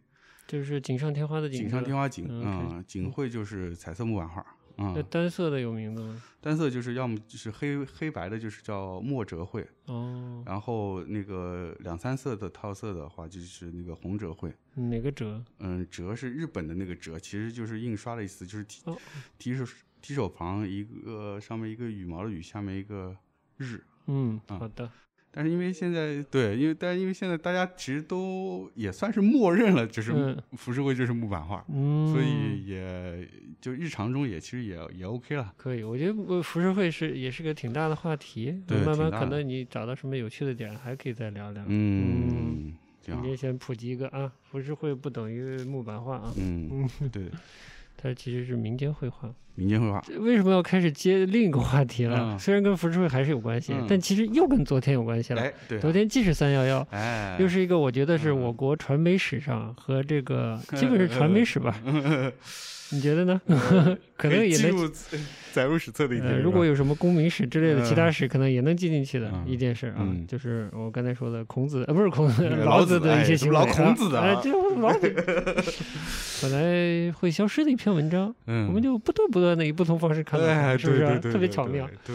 就是锦上添花的锦锦上添花锦，嗯嗯，锦绘就是彩色木板画，那嗯，单色的有名字吗？单色就是要么就是黑黑白的，就是叫墨折绘，哦，然后那个两三色的套色的话，就是那个红折绘。哪个折？嗯，折是日本的那个折，其实就是印刷的意思，就是提哦提手提手旁一个上面一个羽毛的羽，下面一个日。嗯，啊好的。但是因为现在对，因为但是因为现在大家其实都也算是默认了，就是嗯浮世绘就是木板画，嗯，所以也就日常中也其实也也 OK 了。可以。我觉得呃浮世绘是也是个挺大的话题，对慢慢可能你找到什么有趣的点，还可以再聊聊。嗯，这样今，天先普及一个啊，浮世绘不等于木板画啊，嗯，对，它其实是民间绘画。民间绘画，为什么要开始接另一个话题了？嗯虽然跟浮世绘还是有关系，嗯但其实又跟昨天有关系了。哎，对啊，昨天既是三幺幺，哎，又是一个我觉得是嗯我国传媒史上和这个 *laughs* 基本是传媒史吧？*laughs* 你觉得呢？*laughs* 可能也能载入史册的一天呃，如果有什么公民史之类的其他嗯史，可能也能记进去的嗯一件事啊，嗯就是我刚才说的孔子，呃，不是孔子，嗯老老子的一些哎怎么老孔子的啊哎，这老子 *laughs* 本来会消失的一篇文章，嗯，我们就不断不断的以不同方式看到它，哎，是不是特别巧妙？对，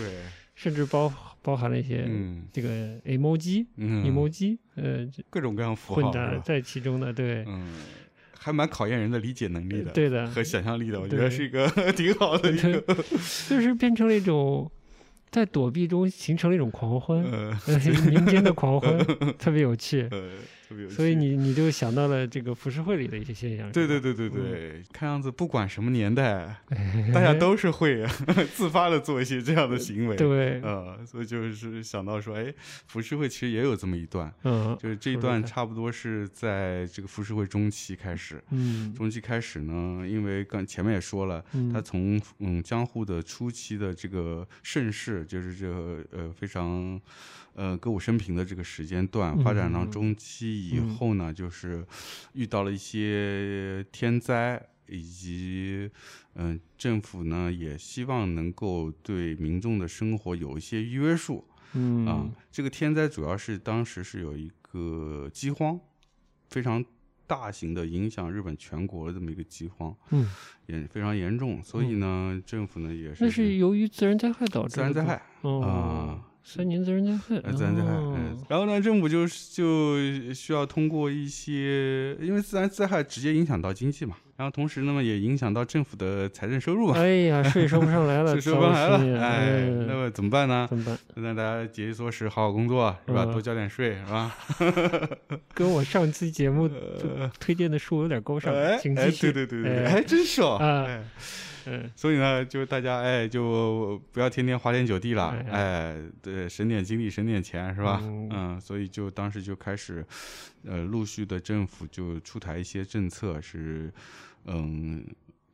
甚至包包含了一些嗯这个 emoji、嗯 emoji，呃各种各样符号，混杂在其中的，对，嗯，还蛮考验人的理解能力的，对的和想象力的，我觉得是一个 *laughs* 挺好的一个，*laughs* 就是变成了一种在躲避中形成了一种狂欢，*laughs* 民间的狂欢，特别有趣。呃，特别有趣。所以你你就想到了这个浮世绘里的一些现象，对对对对对，看样子不管什么年代，*laughs* 哎大家都是会 *laughs* 自发的做一些这样的行为。*laughs* 对，呃，所以就是想到说，哎，浮世绘其实也有这么一段，嗯就是这一段差不多是在这个浮世绘中期开始。嗯中期开始呢，因为刚前面也说了，嗯它从嗯江户的初期的这个盛世，就是这个呃非常呃歌舞升平的这个时间段，发展到嗯中期以后呢，就是遇到了一些天灾，以及嗯、政府呢也希望能够对民众的生活有一些约束嗯啊。这个天灾主要是当时是有一个饥荒，非常。大型的影响日本全国的这么一个饥荒，嗯，也非常严重，所以呢，政府呢也是那是由于自然灾害导致的自然灾害哦啊，三年自然灾害，呃，自然灾害。然后呢，政府就就需要通过一些，因为自然灾害直接影响到经济嘛，然后同时那么也影响到政府的财政收入嘛，哎呀，税收不上来了，*laughs* 税收不上来了哎，嗯那么怎么办呢？怎么办？那大家节衣缩食，好好工作，是吧？嗯多交点税，是吧？*laughs* *laughs* 跟我上期节目呃推荐的书有点勾上哎，哎。对对对对，对哎还真是哦，啊哎。嗯所以呢，就大家哎，就不要天天花天酒地了，哎哎，对，省点精力，省点钱，是吧？嗯。嗯，所以就当时就开始，呃，陆续的政府就出台一些政策，是嗯，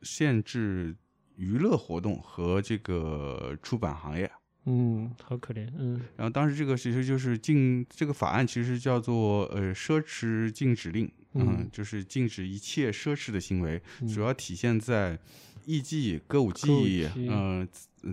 限制娱乐活动和这个出版行业。嗯，好可怜，嗯。然后当时这个其实就是禁这个法案，其实叫做呃奢侈禁止令，嗯，嗯就是禁止一切奢侈的行为，嗯。主要体现在艺伎、歌舞伎，伎嗯、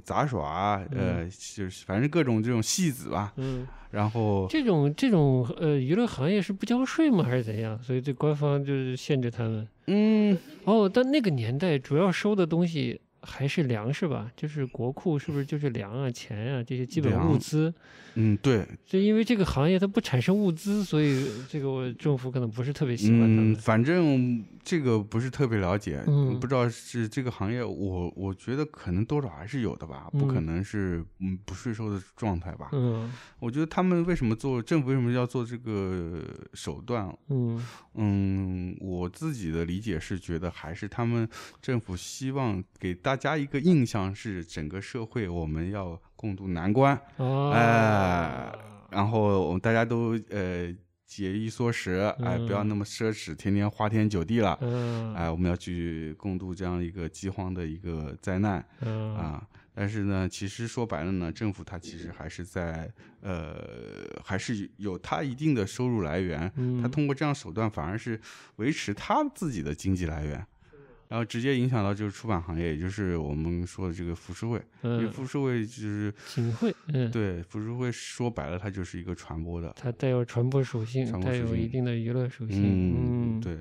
杂耍，呃，就是反正各种这种戏子吧。嗯，*laughs* 然后这种这种呃娱乐行业是不交税吗？还是怎样？所以这官方就是限制他们。嗯，哦，但那个年代主要收的东西还是粮食吧？就是国库是不是就是粮啊、钱啊这些基本物资？嗯，对，就因为这个行业它不产生物资，所以这个我政府可能不是特别喜欢他嗯，反正这个不是特别了解，嗯不知道是这个行业，我我觉得可能多少还是有的吧，不可嗯能是嗯不税收的状态吧。嗯我觉得他们为什么做政府为什么要做这个手段？嗯嗯，我自己的理解是觉得还是他们政府希望给大家一个印象是整个社会我们要共度难关，哦，哎然后我们大家都呃节衣缩食，哎，不要嗯。那么奢侈，天天花天酒地了。嗯。哎，我们要去共度这样一个饥荒的一个灾难嗯。啊！但是呢，其实说白了呢，政府它其实还是在呃，还是有它一定的收入来源，嗯，它通过这样手段反而是维持它自己的经济来源，然后直接影响到就是出版行业，也就是我们说的这个浮世绘，因为嗯浮世绘就是嗯，对浮世绘说白了，它就是一个传播的，它带有传播属性，带有一定的娱乐属性，嗯，嗯，对。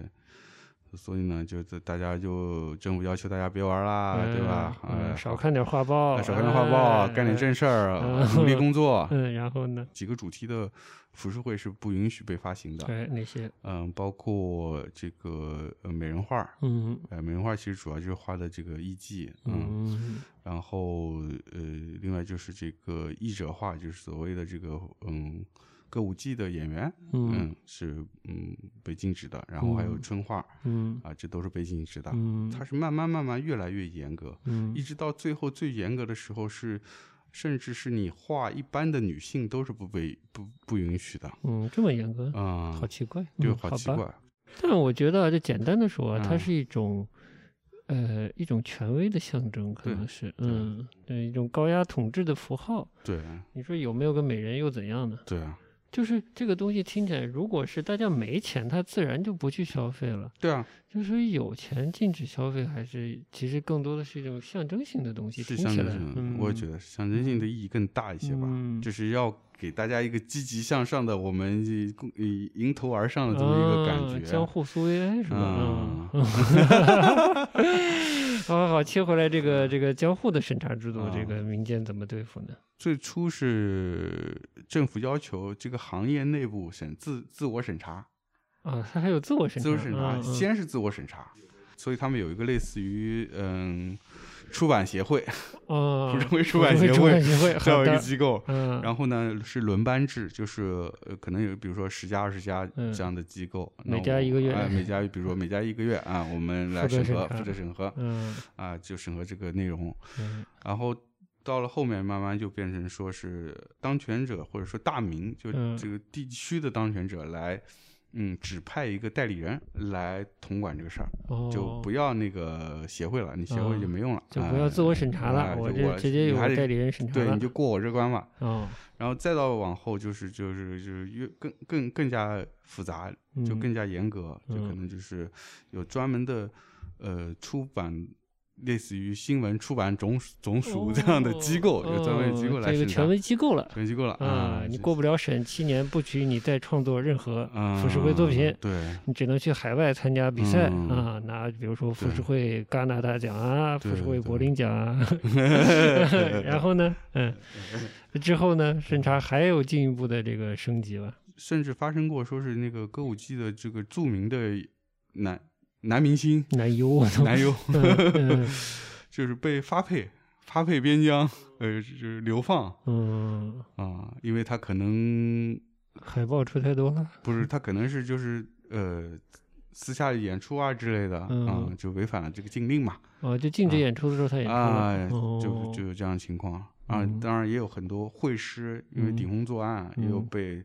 所以呢，就是大家就政府要求大家别玩啦，对吧？嗯，呃，少看点画报，哎少看点画报，干点正事儿，嗯努力工作。嗯，然后呢？几个主题的浮世绘是不允许被发行的，对，那些，嗯，包括这个呃美人画，嗯。呃，美人画其实主要就是画的这个艺伎，嗯，嗯。然后呃，另外就是这个译者画，就是所谓的这个嗯歌舞伎的演员，嗯。嗯，是嗯被禁止的，然后还有嗯春画。嗯。啊，这都是被禁止的。嗯，它是慢慢慢慢越来越严格，嗯。一直到最后最严格的时候是，甚至是你画一般的女性都是不被不不允许的，嗯这么严格，啊、好奇怪，对嗯好奇怪，但我觉得啊，就简单的说啊，它嗯是一种，呃，一种权威的象征，可能是，嗯，对，一种高压统治的符号。对你说有没有个美人又怎样呢？对啊，就是这个东西听起来，如果是大家没钱，他自然就不去消费了。对啊，就是有钱禁止消费，还是其实更多的是一种象征性的东西，是象征性我也觉得象征性的意义更大一些吧，嗯。就是要给大家一个积极向上的，我们以迎头而上的这么一个感啊觉，江户苏维埃是吧？嗯嗯 *laughs* 好好好，切回来这个这个交互的审查制度，这啊个民间怎么对付呢？最初是政府要求这个行业内部审自自我审查，啊，它还有自我审查，自我审查啊先是自我审查，所以他们有一个类似于嗯出版协会，啊，*laughs* 福州出版版协会版协会，这样一个，机构。嗯，然后呢是轮班制，就是呃可能有比如说十家二十家嗯。这样的机构，每家一个月。哎每家比如说每家一个月啊，我们来审核，负责审核嗯。啊，就审核这个内容。嗯。然后到了后面，慢慢就变成说是当权者或者说大名，就嗯。这个地区的当权者来，嗯，指派一个代理人来统管这个事儿，哦，就不要那个协会了，你协会就没用了，就不要自我审查了，我哎就这直接有代理人审查对，你就过我这关吧。哦，然后再到往后就是就是就是越更更更加复杂，就嗯更加严格，就可嗯能就是有专门的呃出版。类似于新闻出版总总署这样的机构，有专门机构哦来审查。这个权威机构了权威机构了啊！你过不了审，七年不许你再创作任何嗯浮世绘作品，对，你只能去海外参加比赛嗯啊，拿比如说浮世对绘戛纳大奖啊，浮世绘柏林奖啊。*laughs* 然后呢，嗯，之后呢，审查还有进一步的这个升级吧？甚至发生过说是那个歌舞伎的这个著名的男男明星。男优。男优，*laughs* *laughs* 就是被发配发配边疆，呃，就是流放。嗯，啊，因为他可能海报出太多了，不是他可能是就是呃私下演出啊之类的啊嗯，就违反了这个禁令嘛。哦，就禁止啊。演出的时候他演出啊了，，哦。就就有这样的情况啊嗯。当然也有很多会师因为嗯顶风作案，也有嗯被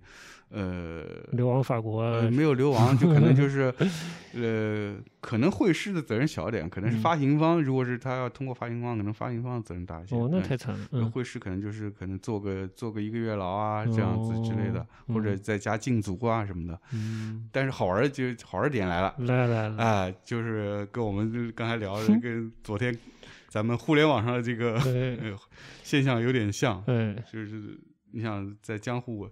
呃流亡法国没有流亡，就可能就是，*laughs* 呃，可能会师的责任小点，可能是嗯发行方，如果是他要通过发行方，可能发行方的责任大一些。哦，那嗯太惨了，会师可能就是可能做个做个一个月牢啊，这样子之类的，哦或者嗯在家禁足啊什么的。嗯，但是好玩就好玩儿点来了，来来来，哎，就是跟我们刚才聊的，*laughs* 跟昨天咱们互联网上的这个，呃 *laughs* 现象有点像，哎，就是你想在江户，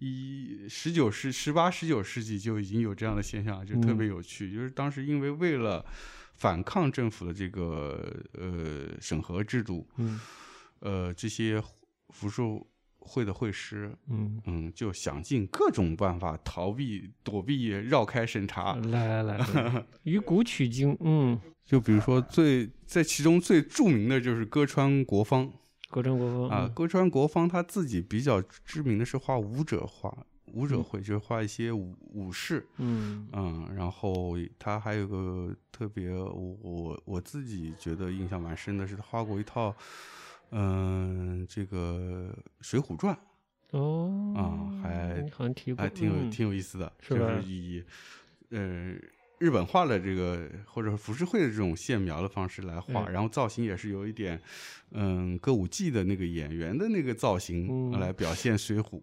一十九世、十八、十九世纪就已经有这样的现象，就特别嗯。有趣。就是当时因为为了反抗政府的这个呃审核制度，嗯。呃这些福寿会的会师，嗯，嗯，就想尽各种办法逃避、躲避、绕开审查。来来来，于 *laughs* 古取经，嗯，就比如说最在其中最著名的就是歌川国芳。歌川国芳啊，，歌川国芳他自己比较知名的是画武者画，武者嗯绘就是画一些武武士，嗯嗯，然后他还有个特别，我我我自己觉得印象蛮深的是，他画过一套，嗯，这个《水浒传》哦，啊还好像提过，还挺有、嗯挺有意思的，是就是以呃日本画的这个或者浮世绘的这种线描的方式来画，嗯然后造型也是有一点嗯歌舞伎的那个演员的那个造型、嗯来表现水浒。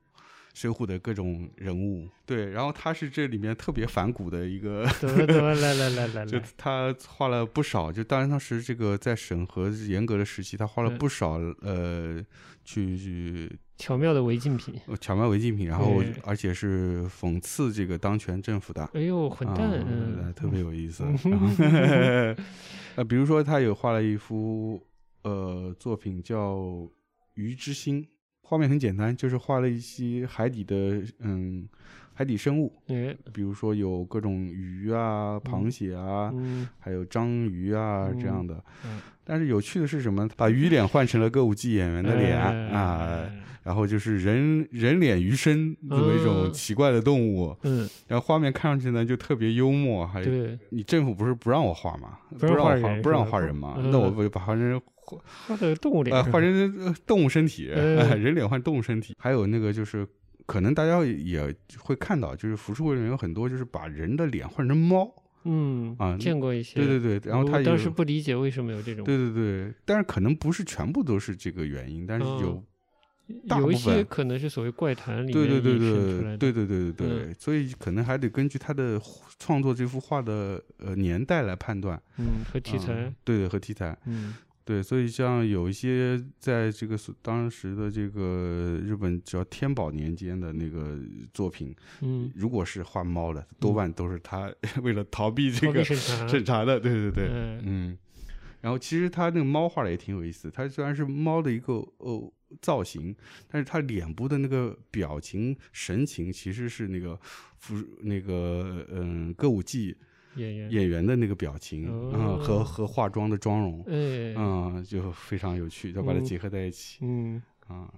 水浒的各种人物，对，然后他是这里面特别反骨的一个，怎么怎么来来来来。*laughs* 就，他画了不少，就当然当时这个在审核严格的时期，他画了嗯不少，呃，去去巧妙的违禁品，呃巧妙违禁品，然后而且是讽刺这个当权政府的，哎呦，混蛋，特别有意思。*laughs* 嗯 *laughs* 呃，比如说他有画了一幅呃作品叫《鱼之心》，画面很简单，就是画了一些海底的嗯海底生物，哎，比如说有各种鱼啊、螃蟹啊，嗯还有章鱼啊这样的。嗯但是有趣的是什么？把鱼脸换成了歌舞伎演员的脸啊，哎然后就是人人脸鱼身这么一种嗯奇怪的动物。嗯，然后画面看上去呢就特别幽默，还有，你政府不是不让我画吗？不让画让我画，不让画人吗？嗯那我不把画成画的动物脸呃是吧，画成呃动物身体，人脸换动物身体。还有那个就是，可能大家也会看到，就是浮世绘里面有很多就是把人的脸换成猫嗯啊见过一些，对对对，然后他当时不理解为什么有这种，对对对，但是可能不是全部都是这个原因，但是嗯有。大有一些可能是所谓怪谈里面对对对对来，对对对对所以可能还得根据他的创作这幅画的呃年代来判断嗯，和题材嗯，对对和题材，嗯对，所以像有一些在这个当时的这个日本只要天宝年间的那个作品，嗯，如果是画猫的，多半都是他 *laughs* 为了逃避这个审查，的，对对对，嗯。嗯。然后其实他那个猫画的也挺有意思，它虽然是猫的一个呃造型，但是它脸部的那个表情神情其实是那个服那个嗯歌舞伎演员，演员的那个表情哦。嗯和和化妆的妆容，哎，嗯就非常有趣，就把它嗯。结合在一起嗯，啊。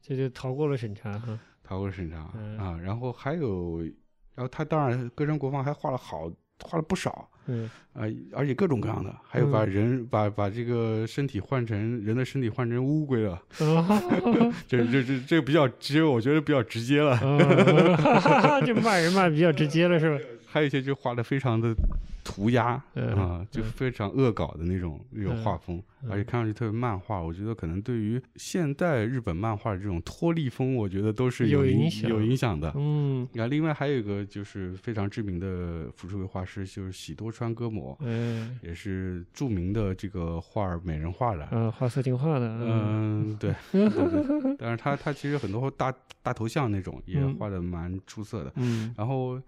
这就逃过了审查哈。逃过审查嗯。啊，然后还有，然后他当然歌山国防还画了好画了不少嗯，啊，而且各种各样的，还有把嗯人把把这个身体换成人的身体换成乌龟了，*laughs* 啊，这这这这个比较直，我觉得比较直接了。啊 *laughs* *laughs* 这骂人骂的比较直接了是吧？还有一些就画的非常的涂鸦嗯啊，就嗯非常恶搞的那种那种嗯画风，嗯而且看上去特别漫画。我觉得可能对于现代日本漫画的这种脱力风，我觉得都是有影响有影响的。嗯，然后另外还有一个就是非常知名的浮世绘画师，就是喜多川歌模，嗯，也是著名的这个画美人画的。嗯，画色情画的，嗯嗯，对。但是 *laughs* 他他其实很多大大头像那种也嗯画的蛮出色的。嗯然后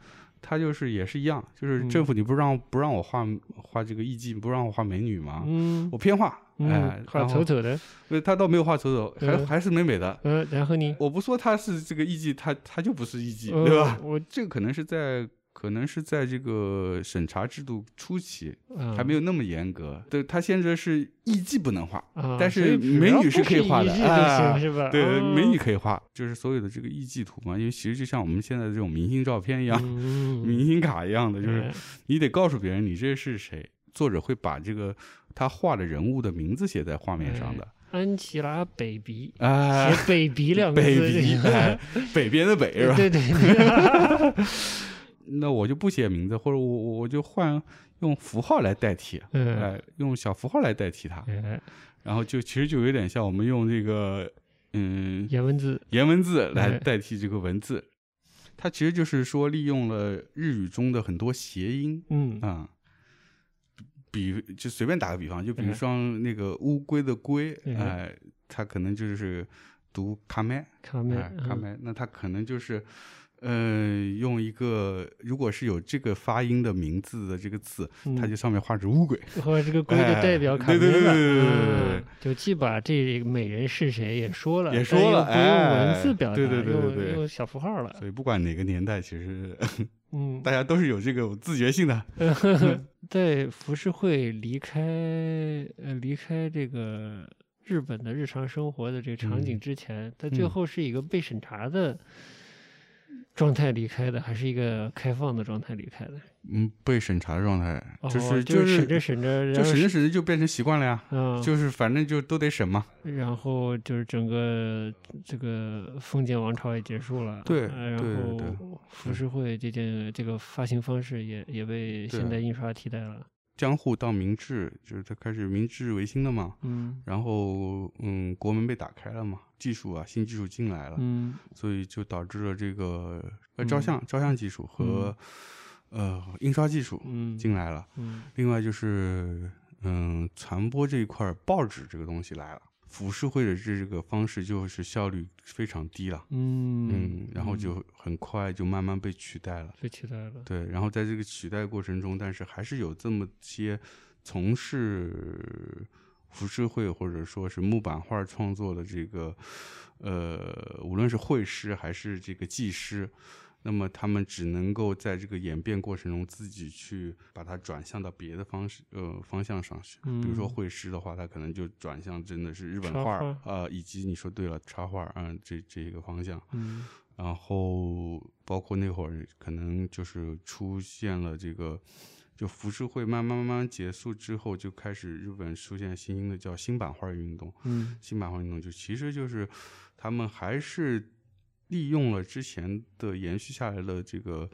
他就是也是一样，就是嗯政府你不让不让我画画这个艺妓，不让我画美女吗？嗯我偏画，哎嗯，，画丑丑的，对他倒没有画丑丑，还嗯还是美美的。嗯，然后你，我不说他是这个艺妓，他他就不是艺妓，呃对吧？我这个可能是在可能是在这个审查制度初期啊还没有那么严格，对他现在是艺妓不能画，啊，但是美女是可以画的艺是吧？对，啊美女可以画，就是所有的这个艺妓图嘛，因为其实就像我们现在这种明星照片一样，嗯，*laughs* 明星卡一样的，就是哎你得告诉别人你这是谁，作者会把这个他画的人物的名字写在画面上的，安琪拉北鼻，哎，写北鼻两个字，北鼻，哎，北边的北是吧？对对对，*laughs* 那我就不写名字，或者我我我就换用符号来代替，嗯，哎，用小符号来代替它，哎。然后就其实就有点像我们用这个嗯颜文字，颜文字来哎。代替这个文字，它其实就是说利用了日语中的很多谐音嗯。啊、比就随便打个比方，就比如嗯说那个乌龟的龟，嗯哎、它可能就是读卡麦，卡梅哎，卡嗯。麦，那它可能就是。呃，用一个如果是有这个发音的名字的这个字，它嗯就上面画着乌龟，或者这个龟的代表卡哎对对梅了，对对对对对嗯就既把这美人是谁也说了，也说了用文字哎表达，对对对对对用用小符号了，所以不管哪个年代，其实 *laughs* 嗯，大家都是有这个自觉性的。*laughs* *laughs* 在浮世绘离开呃离开这个日本的日常生活的这个场景嗯之前，它最嗯后是一个被审查的状态离开的，还是一个开放的状态离开的？嗯，被审查的状态，哦就是就是审着审着，就审着审着就变成习惯了呀，嗯，就是反正就都得审嘛。然后就是整个这个封建王朝也结束了，对呃然后浮世绘这件这个发行方式也也被现代印刷替代了，江户到明治，就是他开始明治维新了嘛，嗯。然后嗯，国门被打开了嘛，技术啊，新技术进来了，嗯。所以就导致了这个呃照嗯相、照相技术和、呃印刷技术嗯。进来了。嗯。另外就是嗯，传播这一块儿报纸这个东西来了。浮世绘的这个方式就是效率非常低了，嗯嗯，然后就很快就慢慢被取代了。被取代了，对，然后在这个取代过程中，但是还是有这么些从事浮世绘或者说是木板画创作的这个，呃，无论是绘师还是这个技师，那么他们只能够在这个演变过程中自己去把它转向到别的方式呃方向上去。比如说嗯绘师的话，他可能就转向真的是日本画儿画呃，以及你说对了插画儿，嗯、这这一个方向。嗯然后包括那会儿可能就是出现了这个，就浮世绘慢慢慢慢结束之后，就开始日本出现新兴的叫新版画运动。嗯新版画运动就其实就是他们还是利用了之前的延续下来的这个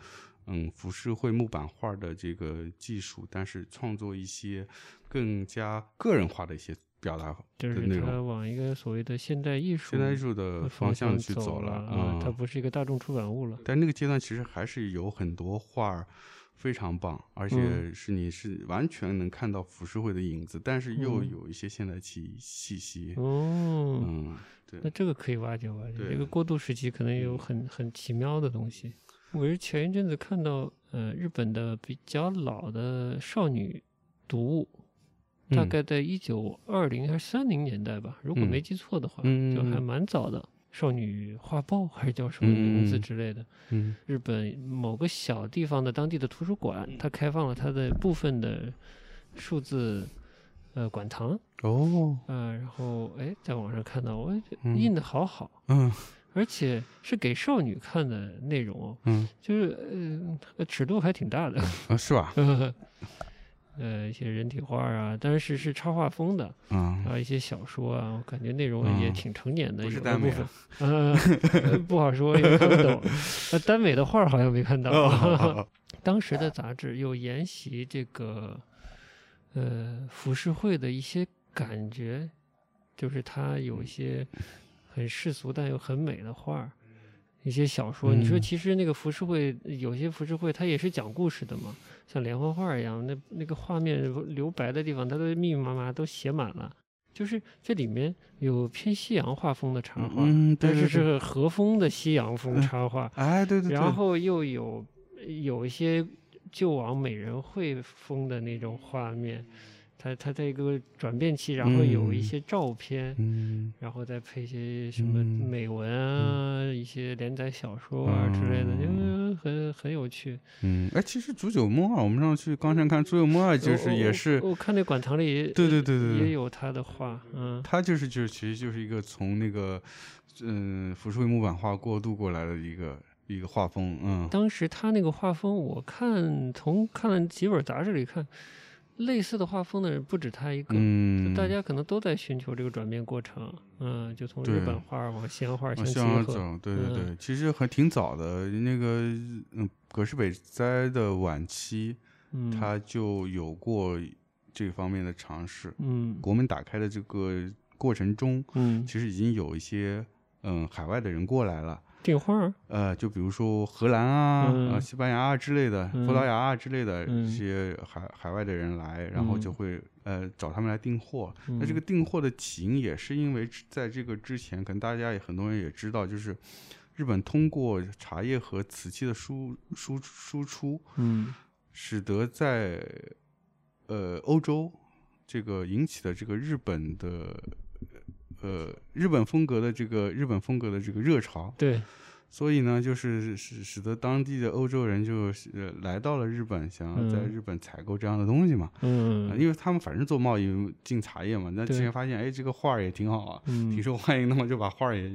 嗯浮世绘木板画的这个技术，但是创作一些更加个人化的一些表达就是它的内容。往一个所谓的现代艺术现代艺术的的方向向去走了了，啊，它嗯不是一个大众出版物了，但那个阶段其实还是有很多画儿非常棒，而且嗯是你是完全能看到浮世绘的影子，但是又嗯有一些现代气气息。哦，嗯，对那这个可以挖掘挖掘，对这个过渡时期可能有很很奇妙的东西。我是前一阵子看到，呃，日本的比较老的少女读物，嗯大概在一九二零还是三零年代吧，如果嗯没记错的话，嗯就还蛮早的。少女画报 *laughs* 还是叫什么名字嗯之类的，嗯。日本某个小地方的当地的图书馆，它开放了它的部分的数字呃馆藏，哦。呃，然后哎，在网上看到，我嗯。印的好好，嗯。而且是给少女看的内容哦，嗯。就是呃尺度还挺大的，啊是吧？*laughs* 呃，一些人体画啊，但是是插画风的，啊还有一些小说啊，我感觉内容也嗯挺成年的，不是有的部耽美啊分，呃，呃不好说，也看不懂。呃，耽美的画好像没看到。哦 *laughs* 当时的杂志又沿袭这个，呃，浮世绘的一些感觉，就是它有一些很世俗但又很美的画儿，一些小说。你说嗯其实那个浮世绘，有些浮世绘它也是讲故事的嘛，像连环画一样，那那个画面留白的地方，它都密密麻麻都写满了。就是这里面有偏西洋画风的插画，嗯对但是是和风的西洋风嗯插画，哎对对对，然后又有有一些旧往美人会风的那种画面，它它在一个转变期，然后有一嗯。些照片，嗯。然后再配一些什么嗯美文啊，一些连载小说啊之类的，就。很很有趣。嗯哎其实煮酒梦二我们上去刚才看煮酒梦二就是也是我看那馆藏里，对对对对对。也有他的画，嗯。他就是就是其实就是一个从那个嗯浮世绘木板画过渡过来的一个一个画风，嗯。当时他那个画风，我看从看了几本杂志里看，类似的画风的人不止他一个。嗯，大家可能都在寻求这个转变过程，嗯，就从日本画往西洋画相往结合，向走，对对对，嗯其实还挺早的。那个嗯，葛饰北斋的晚期，嗯，他就有过这方面的尝试。嗯国门打开的这个过程中，嗯，其实已经有一些嗯海外的人过来了。订画儿，呃，就比如说荷兰啊、西班牙啊之类的，嗯。葡萄牙啊之类的嗯。一些海海外的人来，然后就嗯。会呃找他们来订货。那这嗯。个订货的起因也是因为在这个之前，可能大家也很多人也知道，就是日本通过茶叶和瓷器的输输输出，嗯。使得在呃欧洲这个引起的这个日本的呃日本风格的这个日本风格的这个热潮，对，所以呢，就是使使得当地的欧洲人就是呃来到了日本，想要在嗯。日本采购这样的东西嘛。呃嗯因为他们反正做贸易进茶叶嘛，那之对前发现哎这个画儿也挺好啊，挺嗯，受欢迎的嘛，就把画儿也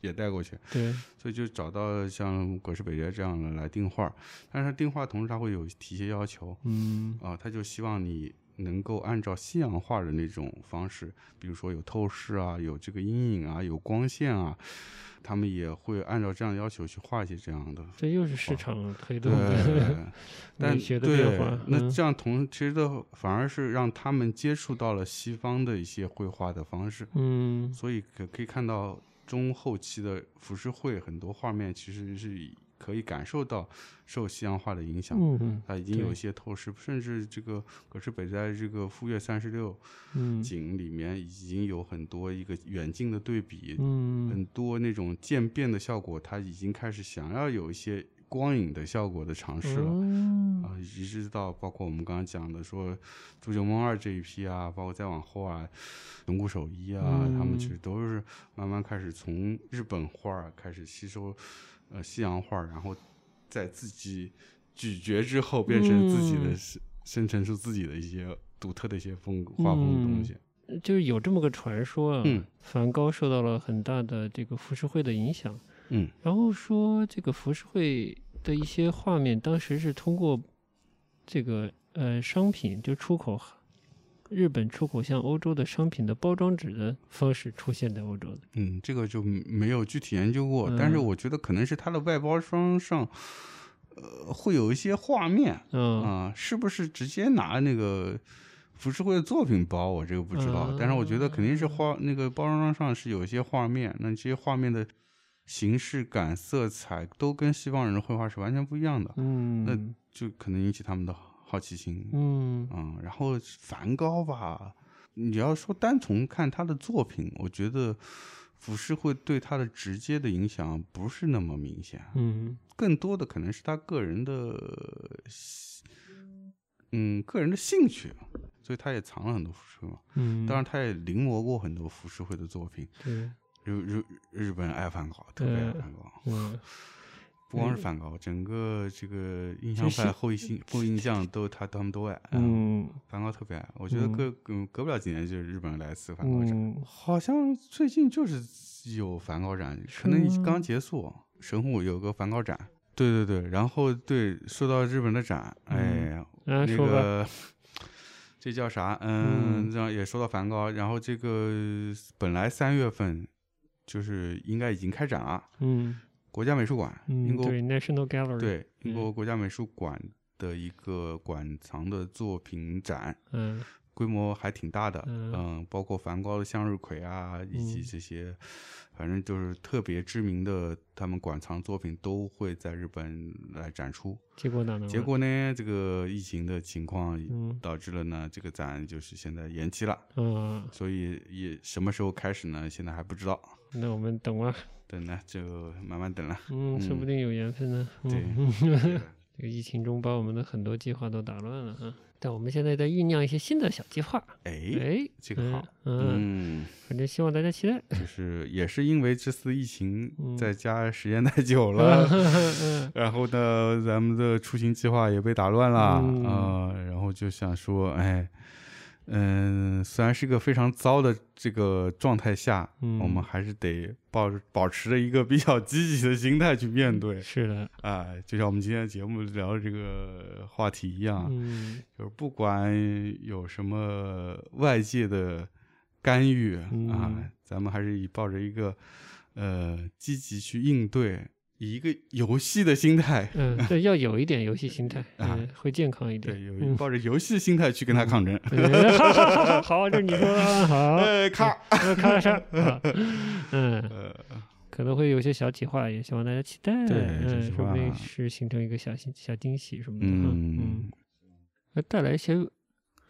也带过去，对，所以就找到像葛饰北斋这样的来订画儿。但是他订画同时他会有提一些要求嗯。啊，他就希望你能够按照西洋画的那种方式，比如说有透视啊，有这个阴影啊，有光线啊，他们也会按照这样的要求去画一些这样的这又是市场推动对的，对变化，嗯那这样同其实的反而是让他们接触到了西方的一些绘画的方式，嗯。所以可可以看到中后期的浮世绘很多画面其实是以可以感受到受西洋画的影响。嗯它已经有一些透视，甚至这个葛饰北斋这个富岳三十六嗯。景里面已经有很多一个远近的对比，嗯。很多那种渐变的效果，它已经开始想要有一些光影的效果的尝试了。嗯啊，一直到包括我们刚刚讲的说《煮酒梦二》这一批啊，包括再往后啊，龙骨手一啊，他们其嗯实都是慢慢开始从日本画开始吸收呃西洋画儿，然后在自己咀嚼之后变成自己的嗯生生成出自己的一些独特的一些风画风的东嗯西。就是有这么个传说啊，嗯梵高受到了很大的这个浮世绘的影响，嗯然后说这个浮世绘的一些画面，当时是通过这个呃商品就出口日本出口向欧洲的商品的包装纸的方式出现在欧洲的。嗯，这个就没有具体研究过，但是嗯我觉得可能是它的外包装上。呃，会有一些画面，嗯啊，是不是直接拿那个浮世绘的作品包？我这个不知道，但是我觉得肯定是画那个包装上是有一些画面，那这些画面的形式感、色彩都跟西方人的绘画是完全不一样的，嗯那就可能引起他们的好奇心。嗯嗯，然后梵高吧，你要说单从看他的作品，我觉得浮世绘对他的直接的影响不是那么明显。嗯更多的可能是他个人的，嗯，个人的兴趣。所以他也藏了很多浮世绘嘛。嗯，当然，他也临摹过很多浮世绘的作品。对，日日日本人爱梵高，特别爱梵高。嗯，不光是梵高，整个这个印象派、后印象、后印象都他他们都爱。嗯。梵高特别爱，我觉得嗯。隔隔隔不了几年就是日本人来一次梵高展，嗯。好像最近就是有梵高展，可能刚结束。神户有个梵高展，对对对，然后对说到日本的展，哎，啊，那个这叫啥？嗯，嗯。后也说到梵高，然后这个本来三月份就是应该已经开展了，嗯国家美术馆，英嗯，国对，National Gallery，，对英嗯国国家美术馆的一个馆藏的作品展，嗯规模还挺大的，嗯嗯，包括梵高的向日葵啊，以及嗯这些，反正就是特别知名的他们馆藏作品都会在日本来展出。结果呢？结果呢，这个疫情的情况嗯导致了呢，这个展就是现在延期了，嗯，所以也什么时候开始呢？现在还不知道，那我们等啊，等呢就慢慢等了。嗯，说不嗯定有缘分呢。对 *laughs* 这个疫情中把我们的很多计划都打乱了啊。但我们现在在酝酿一些新的小计划。哎，哎，嗯这个好，嗯，嗯，反正希望大家期待。*laughs* 就是也是因为这次疫情嗯在家时间太久了。*laughs* 嗯然后呢，咱们的出行计划也被打乱了啊、然后就想说，哎，嗯，虽然是一个非常糟的这个状态下，嗯我们还是得抱着保持着一个比较积极的心态去面对。是的，啊，就像我们今天节目聊的这个话题一样，嗯就是不管有什么外界的干预、啊嗯，咱们还是以抱着一个呃积极去应对，以一个游戏的心态，嗯，对，要有一点游戏心态，*laughs* 啊。嗯，会健康一点。对，有嗯。抱着游戏的心态去跟他抗争。嗯好这是你说的好，*laughs* 哎，咔，呃咔嚓，*laughs* 好。嗯，呃，可能会有些小企划，也希望大家期待。对嗯，小企说不定是形成一个小惊小惊喜什么的。嗯嗯，呃带来一些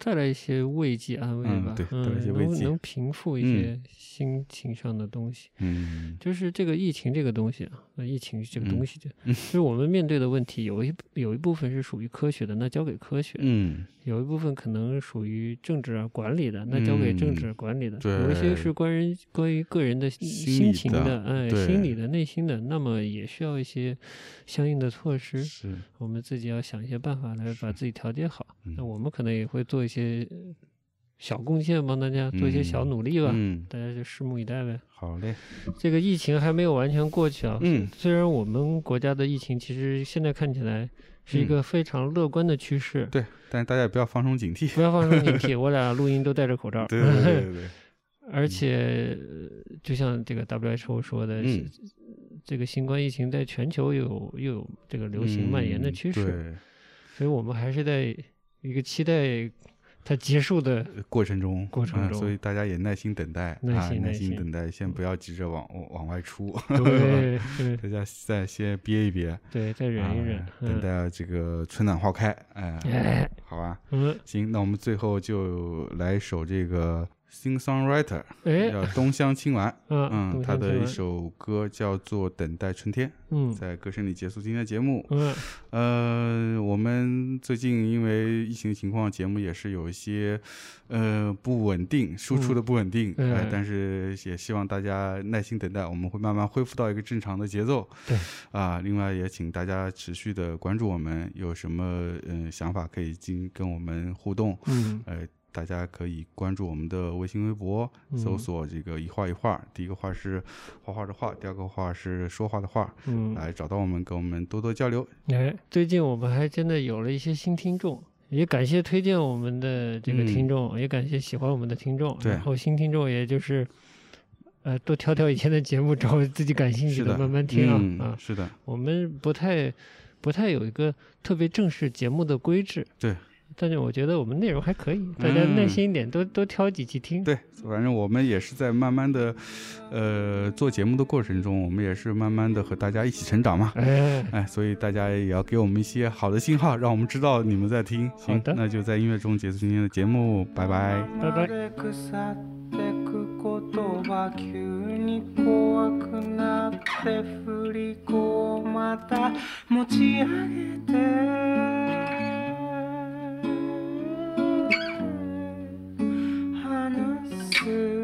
带来一些慰藉安慰吧，嗯对带来一些慰藉。能能平复一嗯。些心情上的东西。嗯。就是这个疫情这个东西啊，那疫情这个东西就，嗯就是我们面对的问题，有一有一部分是属于科学的，那交给科学；嗯，有一部分可能属于政治啊管理的，那交给政治管理的；对。有一些是关于关于个人的心情的，哎，心理的、内心的，那么也需要一些相应的措施。是，我们自己要想一些办法来把自己调节好。嗯。那我们可能也会做一些呃小贡献，帮大家做一些小努力吧。嗯，大家就拭目以待呗。好嘞，这个疫情还没有完全过去啊。嗯虽然我们国家的疫情其实现在看起来是一嗯个非常乐观的趋势，对，但是大家也不要放松警惕。不要放松警惕。*laughs* 我俩录音都戴着口罩，对对对对对，而且呃就像这个 WHO 说的，嗯这个新冠疫情在全球有又有这个流行蔓延的嗯趋势，对所以我们还是在一个期待它结束的。过程中，过程中嗯所以大家也耐心等待，耐啊，耐心等待，先不要急着往往外出，对对 *laughs* 大家再先憋一憋，对，再忍一忍啊。等嗯待这个春暖花开，哎哎，好吧，嗯，行，那我们最后就来一首这个 Sing Songwriter，哎，叫东乡青丸，*laughs* 嗯嗯，他的一，首歌叫做《等待春天》，嗯在歌声里结束今天的节目。嗯呃，我们最近因为疫情情况，节目也是有一些呃不稳定，输出的不稳定，嗯呃，但是也希望大家耐心等待，我们会慢慢恢复到一个正常的节奏。对，啊，另外也请大家持续的关注我们，有什么嗯、呃想法可以进跟我们互动，嗯呃。大家可以关注我们的微信、微博，搜嗯索这个一画一画。第一个画是 *laughs* 画画的画，第二个画是说话的话，嗯，来找到我们，跟我们多多交流。哎，最近我们还真的有了一些新听众，也感谢推荐我们的这个嗯听众，也感谢喜欢我们的听众。对然后新听众也就是，呃，多挑挑以前的节目，找自己感兴趣是的，慢慢听啊、嗯、啊。是的，我们不太不太有一个特别正式节目的规制，对。但是我觉得我们内容还可以，大家耐嗯心一点，多多挑几期听。对，反正我们也是在慢慢的，呃，做节目的过程中，我们也是慢慢的和大家一起成长嘛。哎，*laughs* 哎，所以大家也要给我们一些好的信号，让我们知道你们在听。行好的，那就在音乐中结束今天的节目，拜拜。拜拜。true.